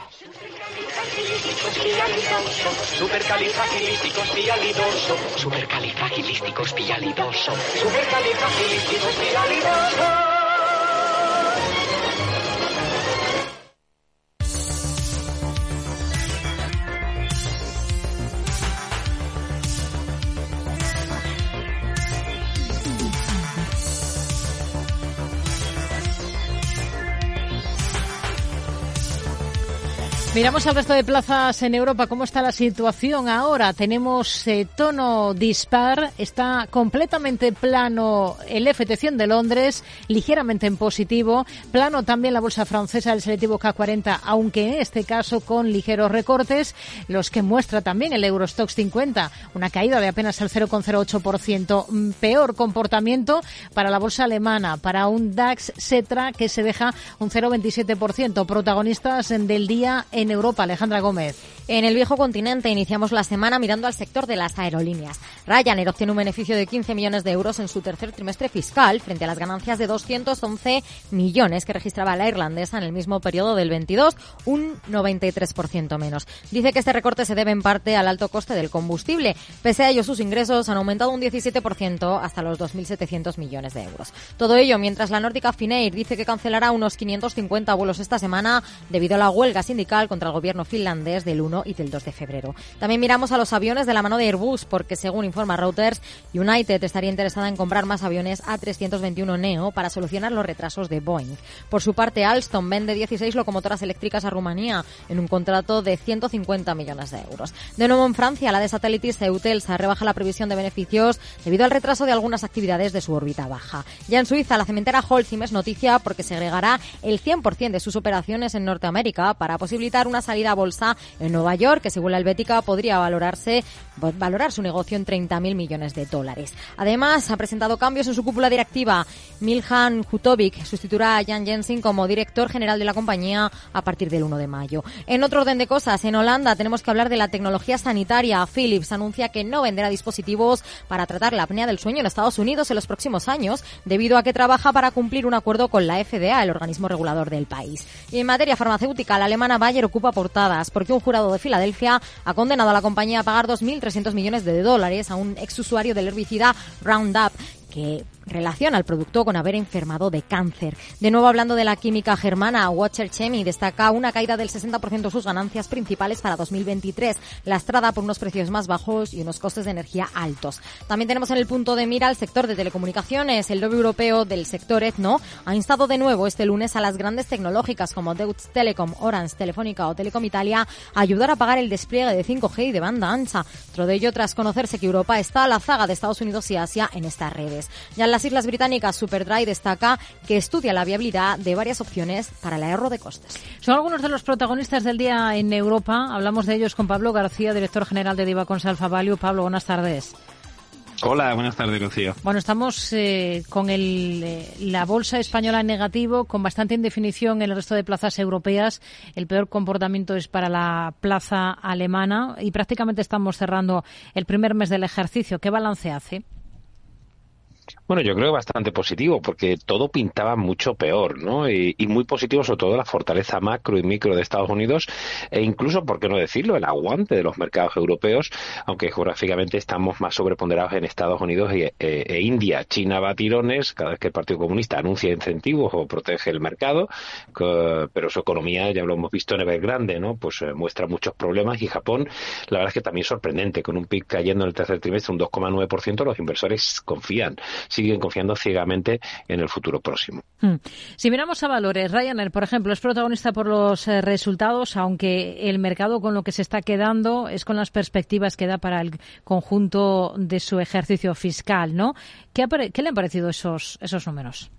Speaker 17: Supercalifragilisticoespialidoso. Supercalifragilisticoespialidoso.
Speaker 1: Miramos al resto de plazas en Europa. ¿Cómo está la situación ahora? Tenemos eh, tono dispar. Está completamente plano el FT100 de Londres, ligeramente en positivo. Plano también la bolsa francesa del selectivo K40, aunque en este caso con ligeros recortes. Los que muestra también el Eurostox 50, una caída de apenas el 0,08%. Mm, peor comportamiento para la bolsa alemana, para un DAX Setra que se deja un 0,27%. Protagonistas del día en Europa. Alejandra Gómez.
Speaker 7: En el viejo continente iniciamos la semana mirando al sector de las aerolíneas. Ryanair obtiene un beneficio de 15 millones de euros en su tercer trimestre fiscal frente a las ganancias de 211 millones que registraba la irlandesa en el mismo periodo del 22, un 93% menos. Dice que este recorte se debe en parte al alto coste del combustible. Pese a ello, sus ingresos han aumentado un 17% hasta los 2.700 millones de euros. Todo ello mientras la nórdica Finnair dice que cancelará unos 550 vuelos esta semana debido a la huelga sindical contra el gobierno finlandés del 1 y del 2 de febrero. También miramos a los aviones de la mano de Airbus porque según informa Reuters, United estaría interesada en comprar más aviones A321 Neo para solucionar los retrasos de Boeing. Por su parte, Alstom vende 16 locomotoras eléctricas a Rumanía en un contrato de 150 millones de euros. De nuevo en Francia, la de Satellite Eutelsat rebaja la previsión de beneficios debido al retraso de algunas actividades de su órbita baja. Ya en Suiza, la cementera Holcim es noticia porque segregará el 100% de sus operaciones en Norteamérica para posibilitar una salida a bolsa en Nueva York, que según la Helvética podría valorarse valorar su negocio en 30.000 millones de dólares. Además, ha presentado cambios en su cúpula directiva. Milhan Jutovic sustituirá a Jan Jensen como director general de la compañía a partir del 1 de mayo. En otro orden de cosas, en Holanda tenemos que hablar de la tecnología sanitaria. Philips anuncia que no venderá dispositivos para tratar la apnea del sueño en Estados Unidos en los próximos años, debido a que trabaja para cumplir un acuerdo con la FDA, el organismo regulador del país. Y en materia farmacéutica, la alemana Bayer ocupa portadas porque un jurado de Filadelfia ha condenado a la compañía a pagar 2.300 millones de dólares a un exusuario del herbicida Roundup que relaciona al producto con haber enfermado de cáncer. De nuevo hablando de la química germana, Watcher Chemi destaca una caída del 60% de sus ganancias principales para 2023, lastrada por unos precios más bajos y unos costes de energía altos. También tenemos en el punto de mira el sector de telecomunicaciones. El lobby europeo del sector etno ha instado de nuevo este lunes a las grandes tecnológicas como Deutsche Telekom, Orange, Telefónica o Telecom Italia a ayudar a pagar el despliegue de 5G y de banda ancha. Otro de ello tras conocerse que Europa está a la zaga de Estados Unidos y Asia en estas redes. Ya en las Islas Británicas, Superdry destaca que estudia la viabilidad de varias opciones para el ahorro de costes.
Speaker 1: Son algunos de los protagonistas del día en Europa. Hablamos de ellos con Pablo García, director general de Diva Alfa Value. Pablo, buenas tardes.
Speaker 17: Hola, buenas tardes, Rocío.
Speaker 1: Bueno, estamos eh, con el, eh, la bolsa española en negativo, con bastante indefinición en el resto de plazas europeas. El peor comportamiento es para la plaza alemana y prácticamente estamos cerrando el primer mes del ejercicio. ¿Qué balance hace?
Speaker 17: Bueno, yo creo que bastante positivo, porque todo pintaba mucho peor, ¿no? Y, muy positivo, sobre todo, la fortaleza macro y micro de Estados Unidos, e incluso, por qué no decirlo, el aguante de los mercados europeos, aunque geográficamente estamos más sobreponderados en Estados Unidos e, e, India. China va a tirones cada vez que el Partido Comunista anuncia incentivos o protege el mercado, pero su economía, ya lo hemos visto en Evergrande, ¿no? Pues eh, muestra muchos problemas y Japón, la verdad es que también sorprendente, con un PIB cayendo en el tercer trimestre un 2,9%, los inversores confían siguen confiando ciegamente en el futuro próximo.
Speaker 1: Hmm. Si miramos a valores, Ryanair, por ejemplo, es protagonista por los eh, resultados, aunque el mercado con lo que se está quedando es con las perspectivas que da para el conjunto de su ejercicio fiscal, ¿no? ¿Qué, le han parecido esos, esos números?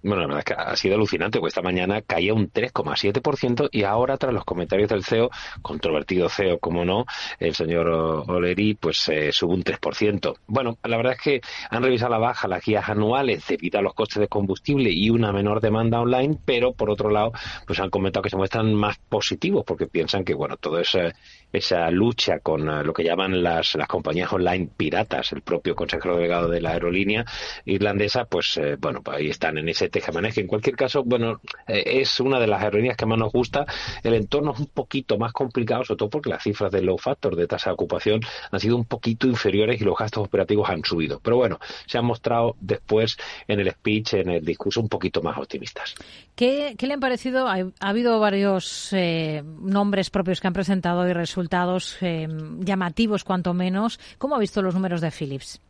Speaker 17: Bueno, la verdad es que ha sido alucinante, porque esta mañana caía un 3,7% y ahora, tras los comentarios del CEO, controvertido CEO, como no, el señor Oleri, pues eh, sube un 3%. Bueno, la verdad es que han revisado la baja las guías anuales debido a los costes de combustible y una menor demanda online, pero por otro lado, pues han comentado que se muestran más positivos porque piensan que, bueno, todo esa, esa lucha con eh, lo que llaman las, las compañías online piratas, el propio consejero delegado de la aerolínea irlandesa, pues, eh, bueno, pues ahí están en ese que En cualquier caso, bueno, eh, es una de las aerolíneas que más nos gusta. El entorno es un poquito más complicado, sobre todo porque las cifras de low factor, de tasa de ocupación, han sido un poquito inferiores y los gastos operativos han subido. Pero bueno, se han mostrado después en el speech, en el discurso, un poquito más optimistas.
Speaker 1: ¿Qué, le han parecido? Ha, habido varios eh, nombres propios que han presentado y resultados eh, llamativos, cuanto menos. ¿Cómo ha visto los números de Philips?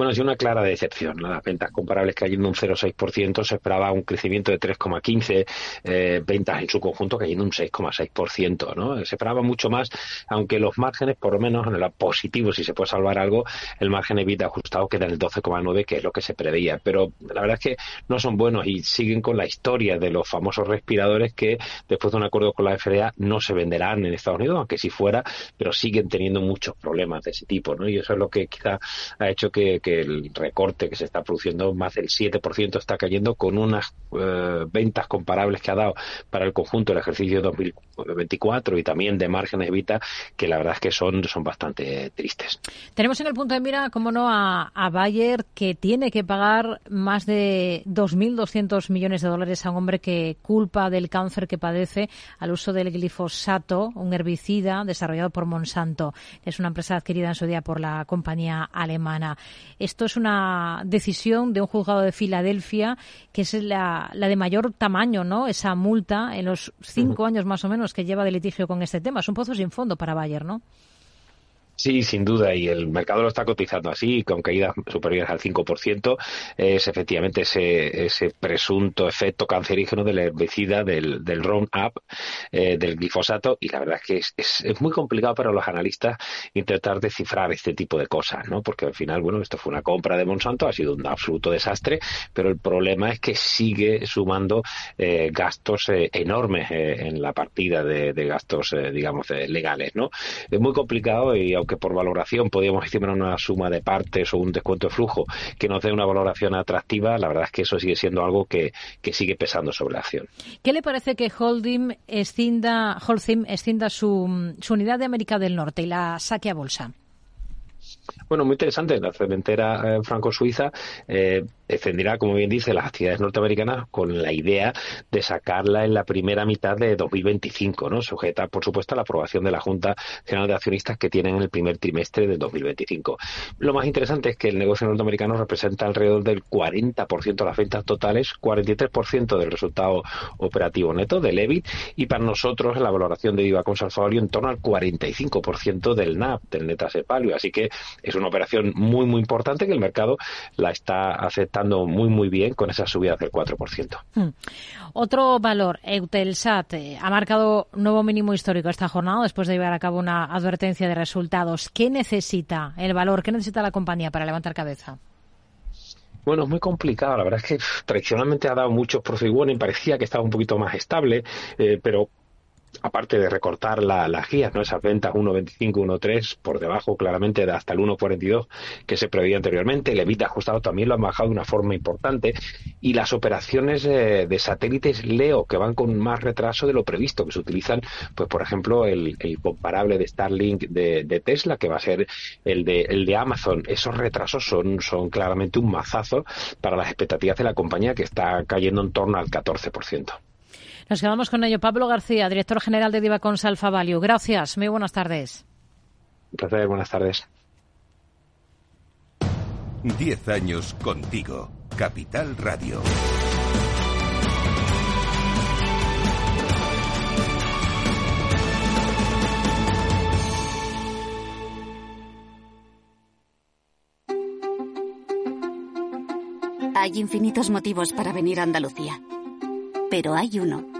Speaker 17: Bueno, ha sido una clara decepción. Las ventas comparables cayendo un 0,6%, se esperaba un crecimiento de 3,15%, eh, ventas en su conjunto cayendo un 6,6%. ¿no? Se esperaba mucho más, aunque los márgenes, por lo menos en el positivo, si se puede salvar algo, el margen EBITDA ajustado queda en el 12,9%, que es lo que se preveía. Pero la verdad es que no son buenos y siguen con la historia de los famosos respiradores que, después de un acuerdo con la FDA, no se venderán en Estados Unidos, aunque si fuera, pero siguen teniendo muchos problemas de ese tipo. ¿no? Y eso es lo que quizá ha hecho que el recorte que se está produciendo, más del 7% está cayendo con unas eh, ventas comparables que ha dado para el conjunto del ejercicio 2024 y también de márgenes evita que la verdad es que son, son bastante tristes.
Speaker 1: Tenemos en el punto de mira, como no, a, a Bayer que tiene que pagar más de 2.200 millones de dólares a un hombre que culpa del cáncer que padece al uso del glifosato, un herbicida desarrollado por Monsanto, es una empresa adquirida en su día por la compañía alemana. Esto es una decisión de un juzgado de Filadelfia que es la, de mayor tamaño, ¿no? Esa multa en los cinco años más o menos que lleva de litigio con este tema. Es un pozo sin fondo para Bayer, ¿no?
Speaker 17: Sí, sin duda, y el mercado lo está cotizando así, con caídas superiores al 5%, es efectivamente ese, ese presunto efecto cancerígeno de la herbicida del, del Roundup, eh, del glifosato, y la verdad es que es, es, es, muy complicado para los analistas intentar descifrar este tipo de cosas, ¿no? Porque al final, bueno, esto fue una compra de Monsanto, ha sido un absoluto desastre, pero el problema es que sigue sumando eh, gastos eh, enormes eh, en la partida de, de gastos, eh, digamos, legales, ¿no? Es muy complicado y aunque que por valoración podríamos estimar una suma de partes o un descuento de flujo que nos dé una valoración atractiva, la verdad es que eso sigue siendo algo que, que sigue pesando sobre la acción.
Speaker 1: ¿Qué le parece que Holdim extienda, Holcim extienda su, su unidad de América del Norte y la saque a bolsa?
Speaker 17: Bueno, muy interesante. La cementera eh, franco-suiza eh, extenderá, como bien dice, las actividades norteamericanas con la idea de sacarla en la primera mitad de 2025, ¿no? Sujeta, por supuesto, a la aprobación de la Junta General de Accionistas que tienen en el primer trimestre de 2025. Lo más interesante es que el negocio norteamericano representa alrededor del 40% de las ventas totales, 43% del resultado operativo neto del EBIT y para nosotros la valoración de IVA con en torno al 45% del NAP, del net asset value. Así que es una operación muy, muy importante que el mercado la está aceptando muy, muy bien con esas subidas del 4%.
Speaker 1: Hmm. Otro valor, Eutelsat, eh, ha marcado nuevo mínimo histórico esta jornada después de llevar a cabo una advertencia de resultados. ¿Qué necesita el valor? ¿Qué necesita la compañía para levantar cabeza?
Speaker 17: Bueno, es muy complicado. La verdad es que tradicionalmente ha dado muchos profit warning. Parecía que estaba un poquito más estable, eh, pero aparte de recortar la, las guías, ¿no? esas ventas 1.25, 1.3 por debajo claramente de hasta el 1.42 que se preveía anteriormente, el EBITDA ajustado también lo han bajado de una forma importante y las operaciones eh, de satélites LEO que van con más retraso de lo previsto, que se utilizan, pues por ejemplo, el, el comparable de Starlink de, de, Tesla, que va a ser el de, el de Amazon. Esos retrasos son, son claramente un mazazo para las expectativas de la compañía que está cayendo en torno al 14%.
Speaker 1: Nos quedamos con ello. Pablo García, director general de Divacons Alfa Value. Gracias. Muy buenas tardes.
Speaker 17: Un placer. Buenas tardes.
Speaker 6: Diez años contigo. Capital Radio.
Speaker 18: Hay infinitos motivos para venir a Andalucía, pero hay uno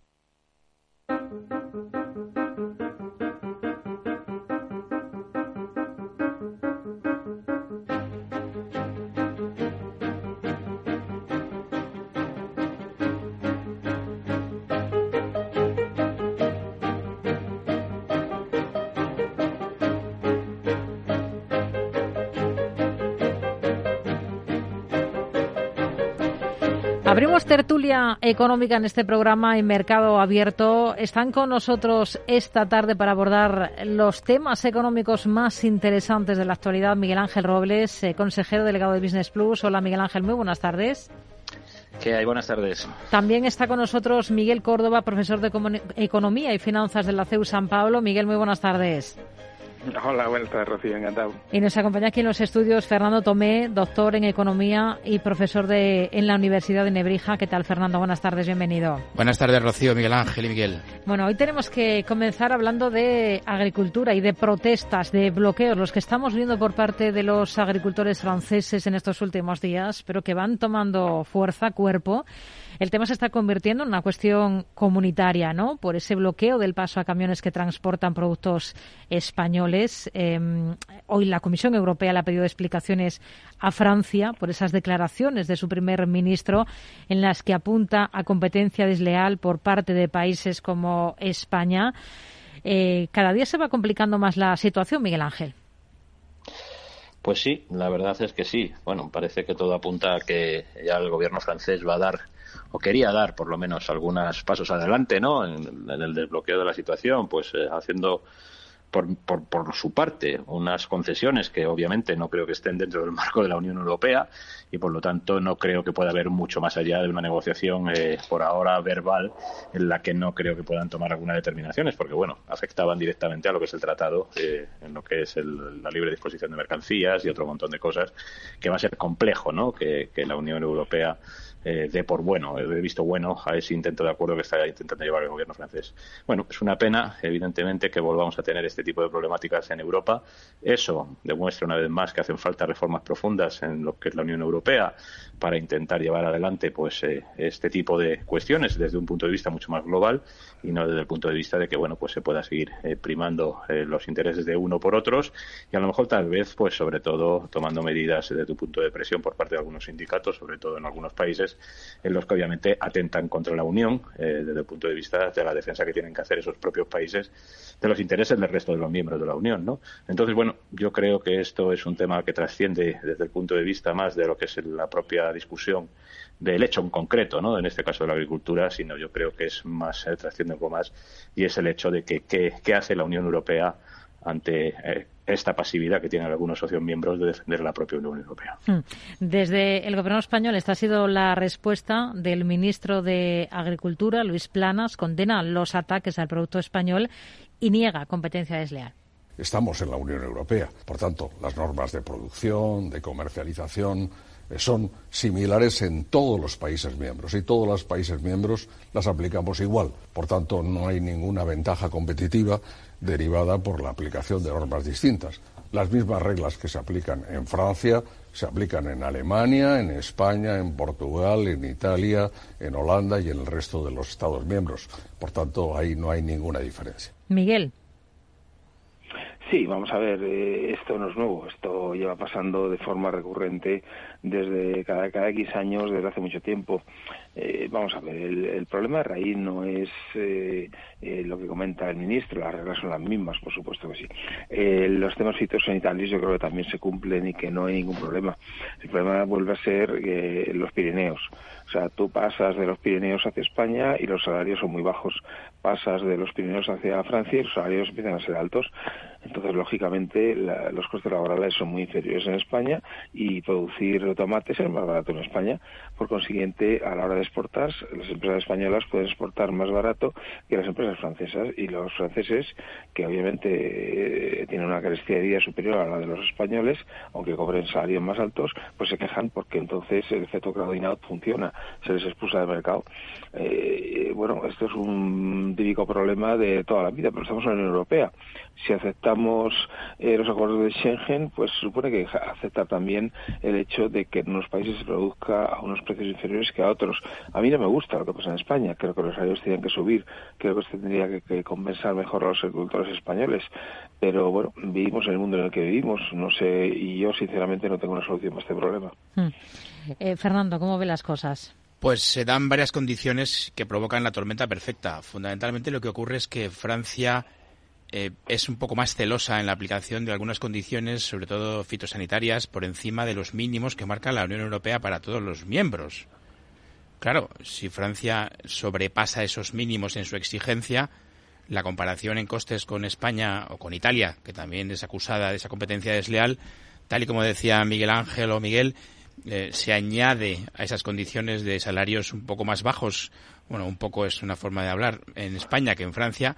Speaker 1: Tertulia económica en este programa en Mercado Abierto. Están con nosotros esta tarde para abordar los temas económicos más interesantes de la actualidad Miguel Ángel Robles, eh, consejero delegado de Business Plus. Hola Miguel Ángel, muy buenas tardes.
Speaker 19: ¿Qué hay? Buenas tardes.
Speaker 1: También está con nosotros Miguel Córdoba, profesor de Economía y Finanzas de la CEU San Pablo. Miguel, muy buenas tardes. (laughs)
Speaker 19: Hola, buenas tardes, Rocío, encantado.
Speaker 1: Y nos acompaña aquí en los estudios Fernando Tomé, doctor en Economía y profesor de, en la Universidad de Nebrija. ¿Qué tal, Fernando? Buenas tardes, bienvenido.
Speaker 20: Buenas tardes, Rocío, Miguel Ángel y Miguel.
Speaker 1: Bueno, hoy tenemos que comenzar hablando de agricultura y de protestas, de bloqueos, los que estamos viendo por parte de los agricultores franceses en estos últimos días, pero que van tomando fuerza, cuerpo. El tema se está convirtiendo en una cuestión comunitaria, ¿no? Por ese bloqueo del paso a camiones que transportan productos españoles. Eh, hoy la Comisión Europea le ha pedido explicaciones a Francia por esas declaraciones de su primer ministro en las que apunta a competencia desleal por parte de países como España. Eh, cada día se va complicando más la situación, Miguel Ángel.
Speaker 19: Pues sí, la verdad es que sí. Bueno, parece que todo apunta a que ya el gobierno francés va a dar o quería dar por lo menos algunos pasos adelante, ¿no? En, el desbloqueo de la situación, pues eh, haciendo por, por, su parte unas concesiones que obviamente no creo que estén dentro del marco de la Unión Europea y por lo tanto no creo que pueda haber mucho más allá de una negociación eh, por ahora verbal en la que no creo que puedan tomar algunas determinaciones porque bueno afectaban directamente a lo que es el tratado eh, en lo que es el, la libre disposición de mercancías y otro montón de cosas que va a ser complejo no que la Unión Europea eh, de por bueno, he visto bueno a ese intento de acuerdo que está intentando llevar el gobierno francés. Bueno, es una pena, evidentemente, que volvamos a tener este tipo de problemáticas en Europa. Eso demuestra una vez más que hacen falta reformas profundas en lo que es la Unión Europea para intentar llevar adelante pues eh, este tipo de cuestiones desde un punto de vista mucho más global y no desde el punto de vista de que bueno pues se pueda seguir eh, primando eh, los intereses de uno por otros y a lo mejor tal vez pues sobre todo tomando medidas desde tu punto de presión por parte de algunos sindicatos sobre todo en algunos países en los que obviamente atentan contra la Unión desde el punto de vista de la defensa que tienen que hacer esos propios países de los intereses del resto de los miembros de la Unión no entonces bueno yo creo que esto es un tema que trasciende desde el punto de vista más de lo que es la propia discusión del hecho en concreto, ¿no? en este caso de la agricultura, sino yo creo que es más, eh, trasciende un poco más, y es el hecho de que qué hace la Unión Europea ante eh, esta pasividad que tienen algunos socios miembros de defender la propia Unión Europea.
Speaker 1: Hmm. Desde el Gobierno español, esta ha sido la respuesta del ministro de Agricultura, Luis Planas, condena los ataques al producto español y niega competencia desleal.
Speaker 21: Estamos en la Unión Europea, por tanto, las normas de producción, de comercialización, son similares en todos los países miembros y todos los países miembros las aplicamos igual. Por tanto, no hay ninguna ventaja competitiva derivada por la aplicación de normas distintas. Las mismas reglas que se aplican en Francia se aplican en Alemania, en España, en Portugal, en Italia, en Holanda y en el resto de los Estados miembros. Por tanto, ahí no hay ninguna diferencia.
Speaker 1: Miguel.
Speaker 22: Sí, vamos a ver, eh, esto no es nuevo, esto lleva pasando de forma recurrente desde cada, cada X años, desde hace mucho tiempo. Eh, vamos a ver, el, problema de raíz no es eh, lo que comenta el ministro, las reglas son las mismas, por supuesto que sí. los temas fitosanitarios yo creo que también se cumplen y que no hay ningún problema. El problema vuelve a ser los Pirineos. O sea, tú pasas de los Pirineos hacia España y los salarios son muy bajos. Pasas de los Pirineos hacia Francia y los salarios empiezan a ser altos. Entonces, lógicamente, los costes laborales son muy inferiores en España y producir tomates es más barato en España. Por consiguiente, a la hora de exportar, las empresas españolas pueden exportar más barato que las empresas francesas y los franceses, que obviamente eh, tienen una carestía superior a la de los españoles, aunque cobren salarios más altos, pues se quejan porque entonces el efecto crowding out funciona, se les expulsa del mercado. Eh, bueno, esto es un típico problema de toda la vida, pero estamos en la Unión Europea. Si aceptamos eh, los acuerdos de Schengen, pues supone que aceptar también el hecho de que en unos países se produzca a unos inferiores que a otros. A mí no me gusta lo que pasa en España. Creo que los salarios tienen que subir. Creo que se tendría que, compensar mejor a los agricultores españoles. Pero bueno, vivimos en el mundo en el que vivimos. No sé, y yo sinceramente no tengo una solución para este problema.
Speaker 1: Hmm. Eh, Fernando, ¿cómo ve las cosas?
Speaker 20: Pues se dan varias condiciones que provocan la tormenta perfecta. Fundamentalmente lo que ocurre es que Francia eh, es un poco más celosa en la aplicación de algunas condiciones, sobre todo fitosanitarias, por encima de los mínimos que marca la Unión Europea para todos los miembros. Claro, si Francia sobrepasa esos mínimos en su exigencia, la comparación en costes con España o con Italia, que también es acusada de esa competencia desleal, tal y como decía Miguel Ángel o Miguel, eh, se añade a esas condiciones de salarios un poco más bajos, bueno, un poco es una forma de hablar, en España que en Francia,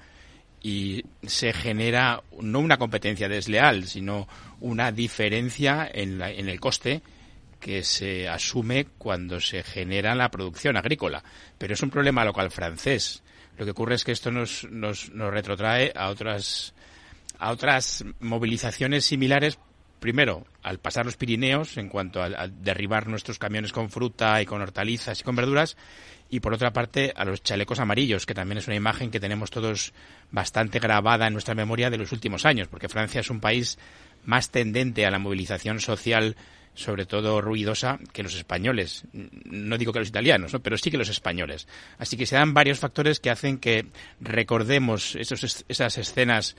Speaker 20: y se genera no una competencia desleal, sino una diferencia en, en el coste que se asume cuando se genera la producción agrícola. Pero es un problema local francés. Lo que ocurre es que esto nos, nos, nos retrotrae a otras, a otras movilizaciones similares primero, al pasar los Pirineos, en cuanto a, derribar nuestros camiones con fruta y con hortalizas y con verduras, y por otra parte a los chalecos amarillos, que también es una imagen que tenemos todos bastante grabada en nuestra memoria de los últimos años, porque Francia es un país más tendente a la movilización social, sobre todo ruidosa, que los españoles. No digo que los italianos, pero sí que los españoles. Así que se dan varios factores que hacen que recordemos esos, esas escenas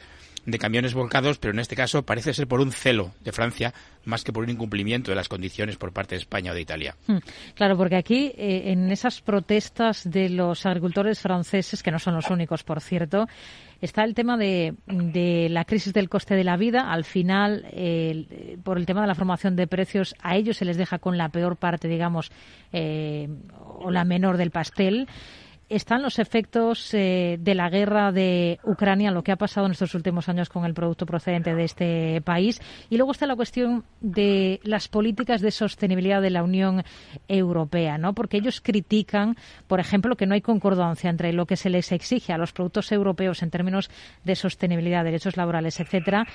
Speaker 20: de camiones volcados, pero en este caso parece ser por un celo de Francia más que por un incumplimiento de las condiciones por parte de España o de Italia.
Speaker 1: Hmm. Claro, porque aquí, eh, en esas protestas de los agricultores franceses, que no son los únicos, por cierto, está el tema de, de la crisis del coste de la vida. Al final, por el tema de la formación de precios, a ellos se les deja con la peor parte, digamos, eh, o la menor del pastel están los efectos eh, de la guerra de Ucrania, lo que ha pasado en estos últimos años con el producto procedente de este país. Y luego está la cuestión de las políticas de sostenibilidad de la Unión Europea, ¿no? Porque ellos critican, por ejemplo, que no hay concordancia entre lo que se les exige a los productos europeos en términos de sostenibilidad, derechos laborales, etcétera,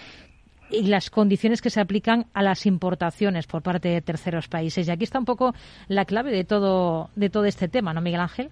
Speaker 1: y las condiciones que se aplican a las importaciones por parte de terceros países. Y aquí está un poco la clave de todo, de todo este tema, ¿no, Miguel Ángel?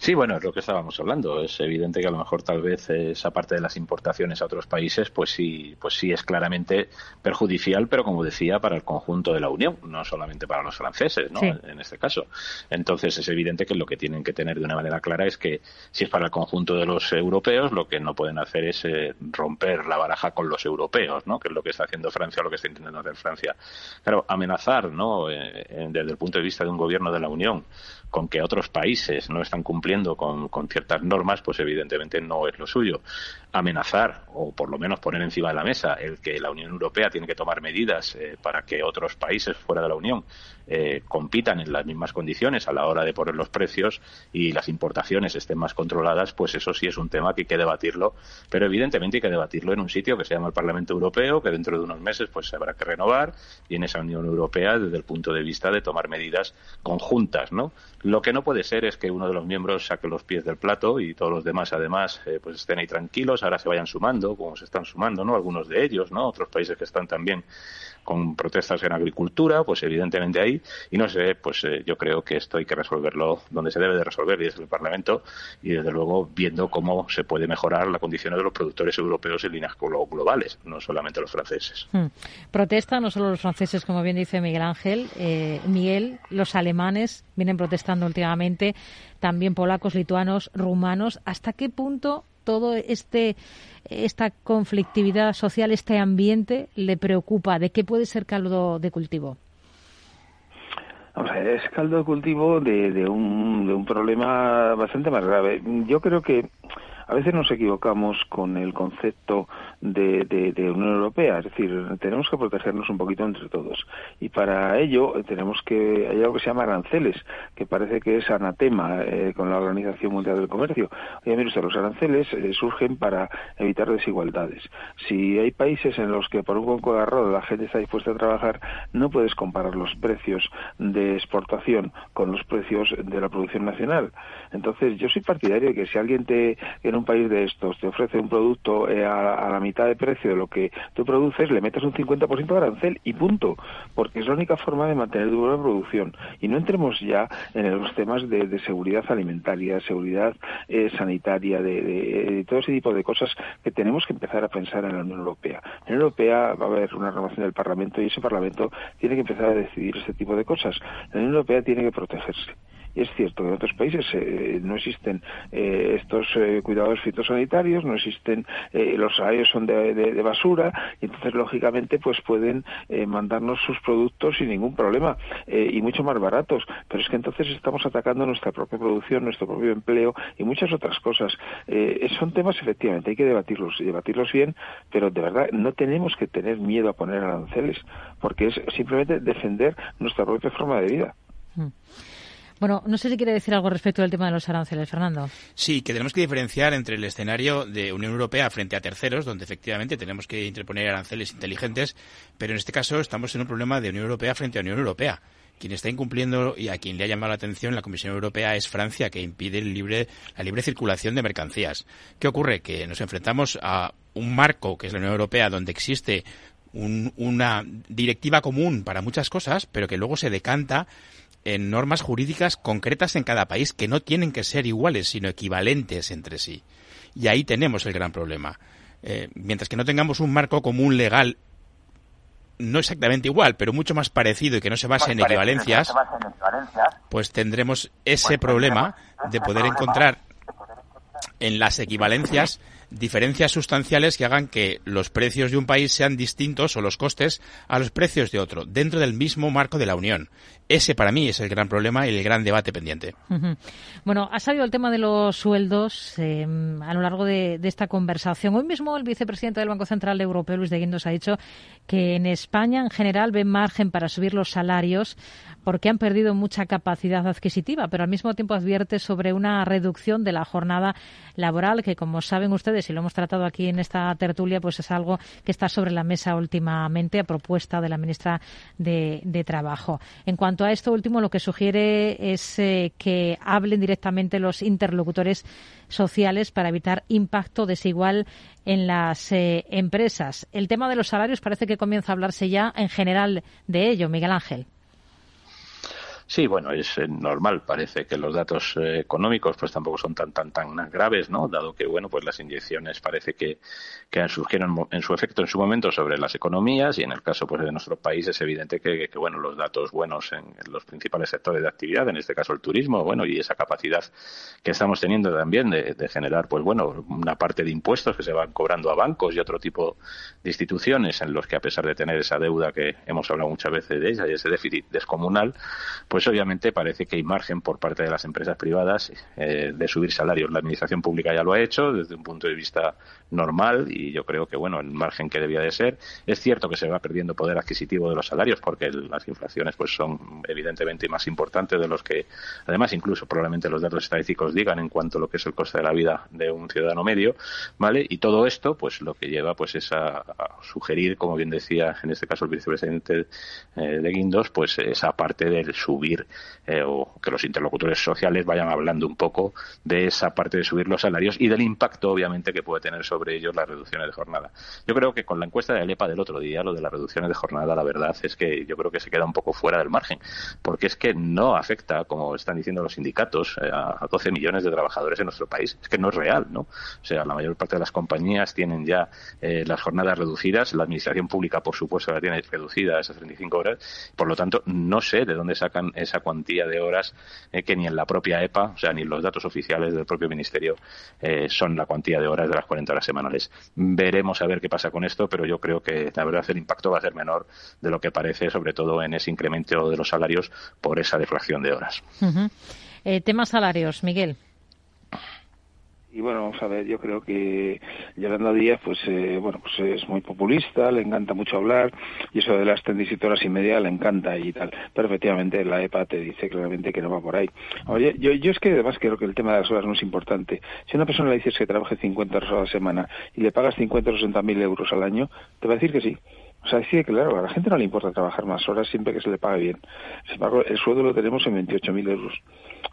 Speaker 19: Sí, bueno, es lo que estábamos hablando. Es evidente que a lo mejor tal vez esa parte de las importaciones a otros países, pues sí, pues sí es claramente perjudicial, pero como decía, para el conjunto de la Unión, no solamente para los franceses, ¿no? En este caso. Entonces es evidente que lo que tienen que tener de una manera clara es que si es para el conjunto de los europeos, lo que no pueden hacer es eh, romper la baraja con los europeos, ¿no? Que es lo que está haciendo Francia, o lo que está intentando hacer Francia. Claro, amenazar, ¿no? Eh, desde el punto de vista de un gobierno de la Unión con que otros países no están cumpliendo con, con, ciertas normas, pues evidentemente no es lo suyo. Amenazar, o por lo menos poner encima de la mesa, el que la Unión Europea tiene que tomar medidas eh, para que otros países fuera de la Unión eh, compitan en las mismas condiciones a la hora de poner los precios y las importaciones estén más controladas, pues eso sí es un tema que hay que debatirlo, pero evidentemente hay que debatirlo en un sitio que se llama el Parlamento Europeo, que dentro de unos meses pues se habrá que renovar y en esa Unión Europea desde el punto de vista de tomar medidas conjuntas, ¿no? Lo que no puede ser es que uno de los miembros saque los pies del plato y todos los demás, además, eh, pues estén ahí tranquilos, ahora se vayan sumando, como se están sumando, ¿no? Algunos de ellos, ¿no? Otros países que están también con protestas en agricultura, pues evidentemente ahí, y no sé, pues eh, yo creo que esto hay que resolverlo donde se debe de resolver, y es el Parlamento, y desde luego viendo cómo se puede mejorar la condición de los productores europeos en líneas globales, no solamente los franceses.
Speaker 1: Hmm. Protesta no solo los franceses, como bien dice Miguel Ángel, eh, Miguel, los alemanes vienen protestando últimamente, también polacos, lituanos, rumanos. ¿Hasta qué punto todo este esta conflictividad social, este ambiente, le preocupa? ¿De qué puede ser caldo de cultivo?
Speaker 22: Es caldo de cultivo de, de, un, de un problema bastante más grave. Yo creo que a veces nos equivocamos con el concepto de, de, Unión Europea, es decir, tenemos que protegernos un poquito entre todos. Y para ello tenemos que, hay algo que se llama aranceles, que parece que es anatema eh, con la Organización Mundial del Comercio. Oye, mire usted, los aranceles eh, surgen para evitar desigualdades. Si hay países en los que por un poco agarrado la gente está dispuesta a trabajar, no puedes comparar los precios de exportación con los precios de la producción nacional. Entonces, yo soy partidario de que si alguien te, un país de estos te ofrece un producto eh, a, la mitad de precio de lo que tú produces, le metes un 50% de arancel y punto, porque es la única forma de mantener tu buena producción. Y no entremos ya en los temas de, seguridad alimentaria, seguridad eh, sanitaria, de, todo ese tipo de cosas que tenemos que empezar a pensar en la Unión Europea. En la Unión Europea va a haber una renovación del Parlamento y ese Parlamento tiene que empezar a decidir ese tipo de cosas. La Unión Europea tiene que protegerse. Es cierto que en otros países eh, no existen eh, estos eh, cuidados fitosanitarios, no existen, los salarios son de, basura, y entonces lógicamente pues pueden mandarnos sus productos sin ningún problema y mucho más baratos. Pero es que entonces estamos atacando nuestra propia producción, nuestro propio empleo y muchas otras cosas. son temas efectivamente, hay que debatirlos y debatirlos bien, pero de verdad no tenemos que tener miedo a poner aranceles, porque es simplemente defender nuestra propia forma de vida. Mm.
Speaker 1: Bueno, no sé si quiere decir algo respecto del tema de los aranceles, Fernando.
Speaker 20: Sí, que tenemos que diferenciar entre el escenario de Unión Europea frente a terceros, donde efectivamente tenemos que interponer aranceles inteligentes, pero en este caso estamos en un problema de Unión Europea frente a Unión Europea. Quien está incumpliendo y a quien le ha llamado la atención la Comisión Europea es Francia, que impide la libre circulación de mercancías. ¿Qué ocurre? Que nos enfrentamos a un marco, que es la Unión Europea, donde existe una directiva común para muchas cosas, pero que luego se decanta en normas jurídicas concretas en cada país que no tienen que ser iguales, sino equivalentes entre sí. Y ahí tenemos el gran problema. Eh, mientras que no tengamos un marco común legal no exactamente igual, pero mucho más parecido y que no se base, en, equivalencias, pues tendremos ese problema de poder encontrar en las equivalencias diferencias sustanciales que hagan que los precios de un país sean distintos o los costes a los precios de otro, dentro del mismo marco de la Unión. Ese para mí es el gran problema y el gran debate pendiente.
Speaker 1: Bueno, ha salido el tema de los sueldos eh, a lo largo de, esta conversación. Hoy mismo el vicepresidente del Banco Central Europeo, Luis de Guindos, ha dicho que en España en general ven margen para subir los salarios porque han perdido mucha capacidad adquisitiva, pero al mismo tiempo advierte sobre una reducción de la jornada laboral que, como saben ustedes, y lo hemos tratado aquí en esta tertulia, pues es algo que está sobre la mesa últimamente a propuesta de la ministra de, Trabajo. En cuanto a esto último, lo que sugiere es eh, que hablen directamente los interlocutores sociales para evitar impacto desigual en las eh, empresas. El tema de los salarios parece que comienza a hablarse ya en general de ello, Miguel Ángel.
Speaker 19: Sí, bueno, es eh, normal. Parece que los datos eh, económicos pues tampoco son tan tan tan graves, ¿no? Dado que bueno, pues las inyecciones parece que, que surgieron en su efecto en su momento sobre las economías y en el caso pues de nuestro país es evidente que, que bueno los datos buenos en, los principales sectores de actividad, en este caso el turismo, bueno y esa capacidad que estamos teniendo también de, de generar pues bueno una parte de impuestos que se van cobrando a bancos y otro tipo de instituciones en los que a pesar de tener esa deuda que hemos hablado muchas veces de ella y ese déficit descomunal, pues pues obviamente parece que hay margen por parte de las empresas privadas eh, de subir salarios. La administración pública ya lo ha hecho desde un punto de vista normal y yo creo que bueno el margen que debía de ser. Es cierto que se va perdiendo poder adquisitivo de los salarios porque las inflaciones pues son evidentemente más importantes de los que además incluso probablemente los datos estadísticos digan en cuanto a lo que es el coste de la vida de un ciudadano medio, ¿vale? Y todo esto pues lo que lleva pues es a, sugerir, como bien decía en este caso el vicepresidente eh, de Guindos, pues esa parte del subir eh, o que los interlocutores sociales vayan hablando un poco de esa parte de subir los salarios y del impacto, obviamente, que puede tener sobre ellos las reducciones de jornada. Yo creo que con la encuesta de EPA del otro día, lo de las reducciones de jornada, la verdad es que yo creo que se queda un poco fuera del margen, porque es que no afecta, como están diciendo los sindicatos, eh, a 12 millones de trabajadores en nuestro país. Es que no es real, ¿no? O sea, la mayor parte de las compañías tienen ya eh, las jornadas reducidas, la administración pública, por supuesto, la tiene reducida a esas 35 horas, por lo tanto, no sé de dónde sacan esa cuantía de horas eh, que ni en la propia EPA, o sea, ni en los datos oficiales del propio Ministerio eh, son la cuantía de horas de las 40 horas semanales. Veremos a ver qué pasa con esto, pero yo creo que la verdad el impacto va a ser menor de lo que parece, sobre todo en ese incremento de los salarios por esa deflación de horas.
Speaker 1: Eh, temas salarios, Miguel.
Speaker 22: Y bueno, vamos a ver, yo creo que Yolanda Díaz, pues eh, bueno, pues es muy populista, le encanta mucho hablar, y eso de las 37 horas y media le encanta y tal. Pero efectivamente la EPA te dice claramente que no va por ahí. Oye, yo, yo es que además creo que el tema de las horas no es importante. Si una persona le dices que trabaje 50 horas a la semana y le pagas 50 o 60 mil euros al año, te va a decir que sí. O sea, sí, claro, a la gente no le importa trabajar más horas siempre que se le pague bien. Sin embargo, el sueldo lo tenemos en 28.000 euros.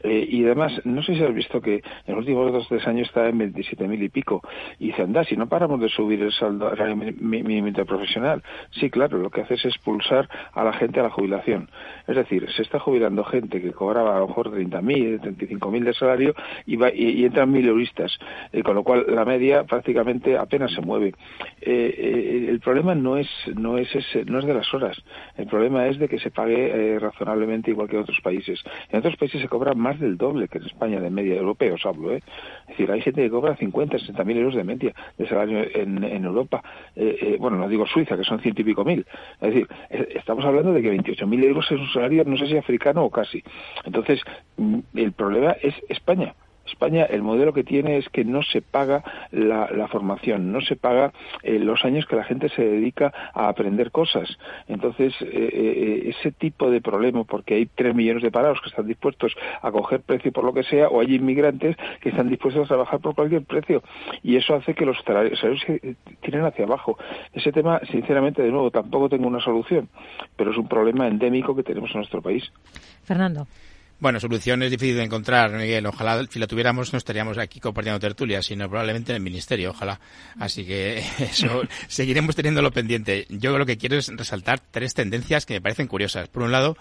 Speaker 22: Eh, y además, no sé si has visto que en los últimos dos o tres años está en 27.000 y pico. Y dice, anda, si no paramos de subir el saldo mínimo interprofesional. Sí, claro, lo que hace es expulsar a la gente a la jubilación. Es decir, se está jubilando gente que cobraba a lo mejor 30.000, 35.000 de salario y, va, y, entran mil euristas. Eh, con lo cual, la media prácticamente apenas se mueve. Eh, el problema no es no es ese, no es de las horas. El problema es de que se pague eh, razonablemente igual que en otros países. En otros países se cobra más del doble que en España de media, europeos hablo, ¿eh? Es decir, hay gente que cobra 50, 60 mil euros de media de salario en, Europa. Eh, eh, bueno, no digo Suiza, que son ciento y pico mil. Es decir, estamos hablando de que 28 mil euros es un salario, no sé si africano o casi. Entonces, mm, el problema es España. España el modelo que tiene es que no se paga la, formación, no se paga eh, los años que la gente se dedica a aprender cosas. Entonces, eh, eh, ese tipo de problema, porque hay tres millones de parados que están dispuestos a coger precio por lo que sea, o hay inmigrantes que están dispuestos a trabajar por cualquier precio, y eso hace que los salarios se tiren hacia abajo. Ese tema, sinceramente, de nuevo, tampoco tengo una solución, pero es un problema endémico que tenemos en nuestro país.
Speaker 1: Fernando.
Speaker 20: Bueno, solución es difícil de encontrar, Miguel. Ojalá si la tuviéramos no estaríamos aquí compartiendo tertulias, sino probablemente en el ministerio, ojalá. Así que (laughs) eso seguiremos teniéndolo pendiente. Yo lo que quiero es resaltar tres tendencias que me parecen curiosas. Por un lado,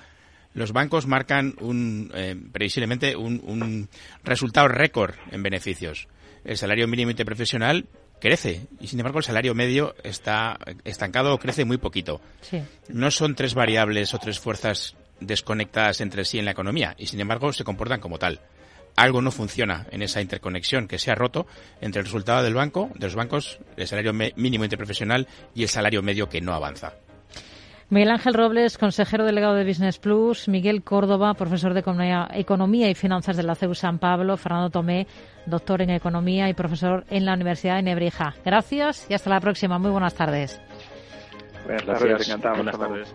Speaker 20: los bancos marcan un, eh, previsiblemente un, un resultado récord en beneficios. El salario mínimo interprofesional crece y sin embargo el salario medio está estancado o crece muy poquito.
Speaker 1: Sí.
Speaker 20: No son tres variables o tres fuerzas desconectadas entre sí en la economía y sin embargo se comportan como tal. algo no funciona en esa interconexión que se ha roto entre el resultado del banco, de los bancos, el salario mínimo interprofesional y el salario medio que no avanza.
Speaker 1: Miguel Ángel Robles, consejero delegado de Business Plus, Miguel Córdoba, profesor de Economía y Finanzas de la CEU San Pablo, Fernando Tomé, doctor en Economía y profesor en la Universidad de Nebrija. Gracias y hasta la próxima. Muy buenas tardes.
Speaker 22: Buenas tardes, encantado. Buenas tardes.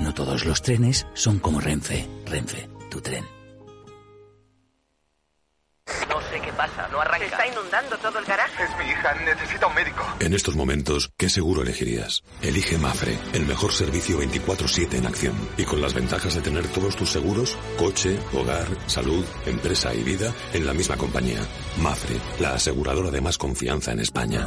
Speaker 23: No todos los trenes son como Renfe. Renfe, tu tren.
Speaker 24: No sé qué pasa, no arranca.
Speaker 25: Se está inundando todo el garaje.
Speaker 26: Es mi hija, necesita un médico.
Speaker 27: En estos momentos, ¿qué seguro elegirías? Elige Mafre, el mejor servicio 24-7 en acción. Y con las ventajas de tener todos tus seguros, coche, hogar, salud, empresa y vida, en la misma compañía. Mafre, la aseguradora de más confianza en España.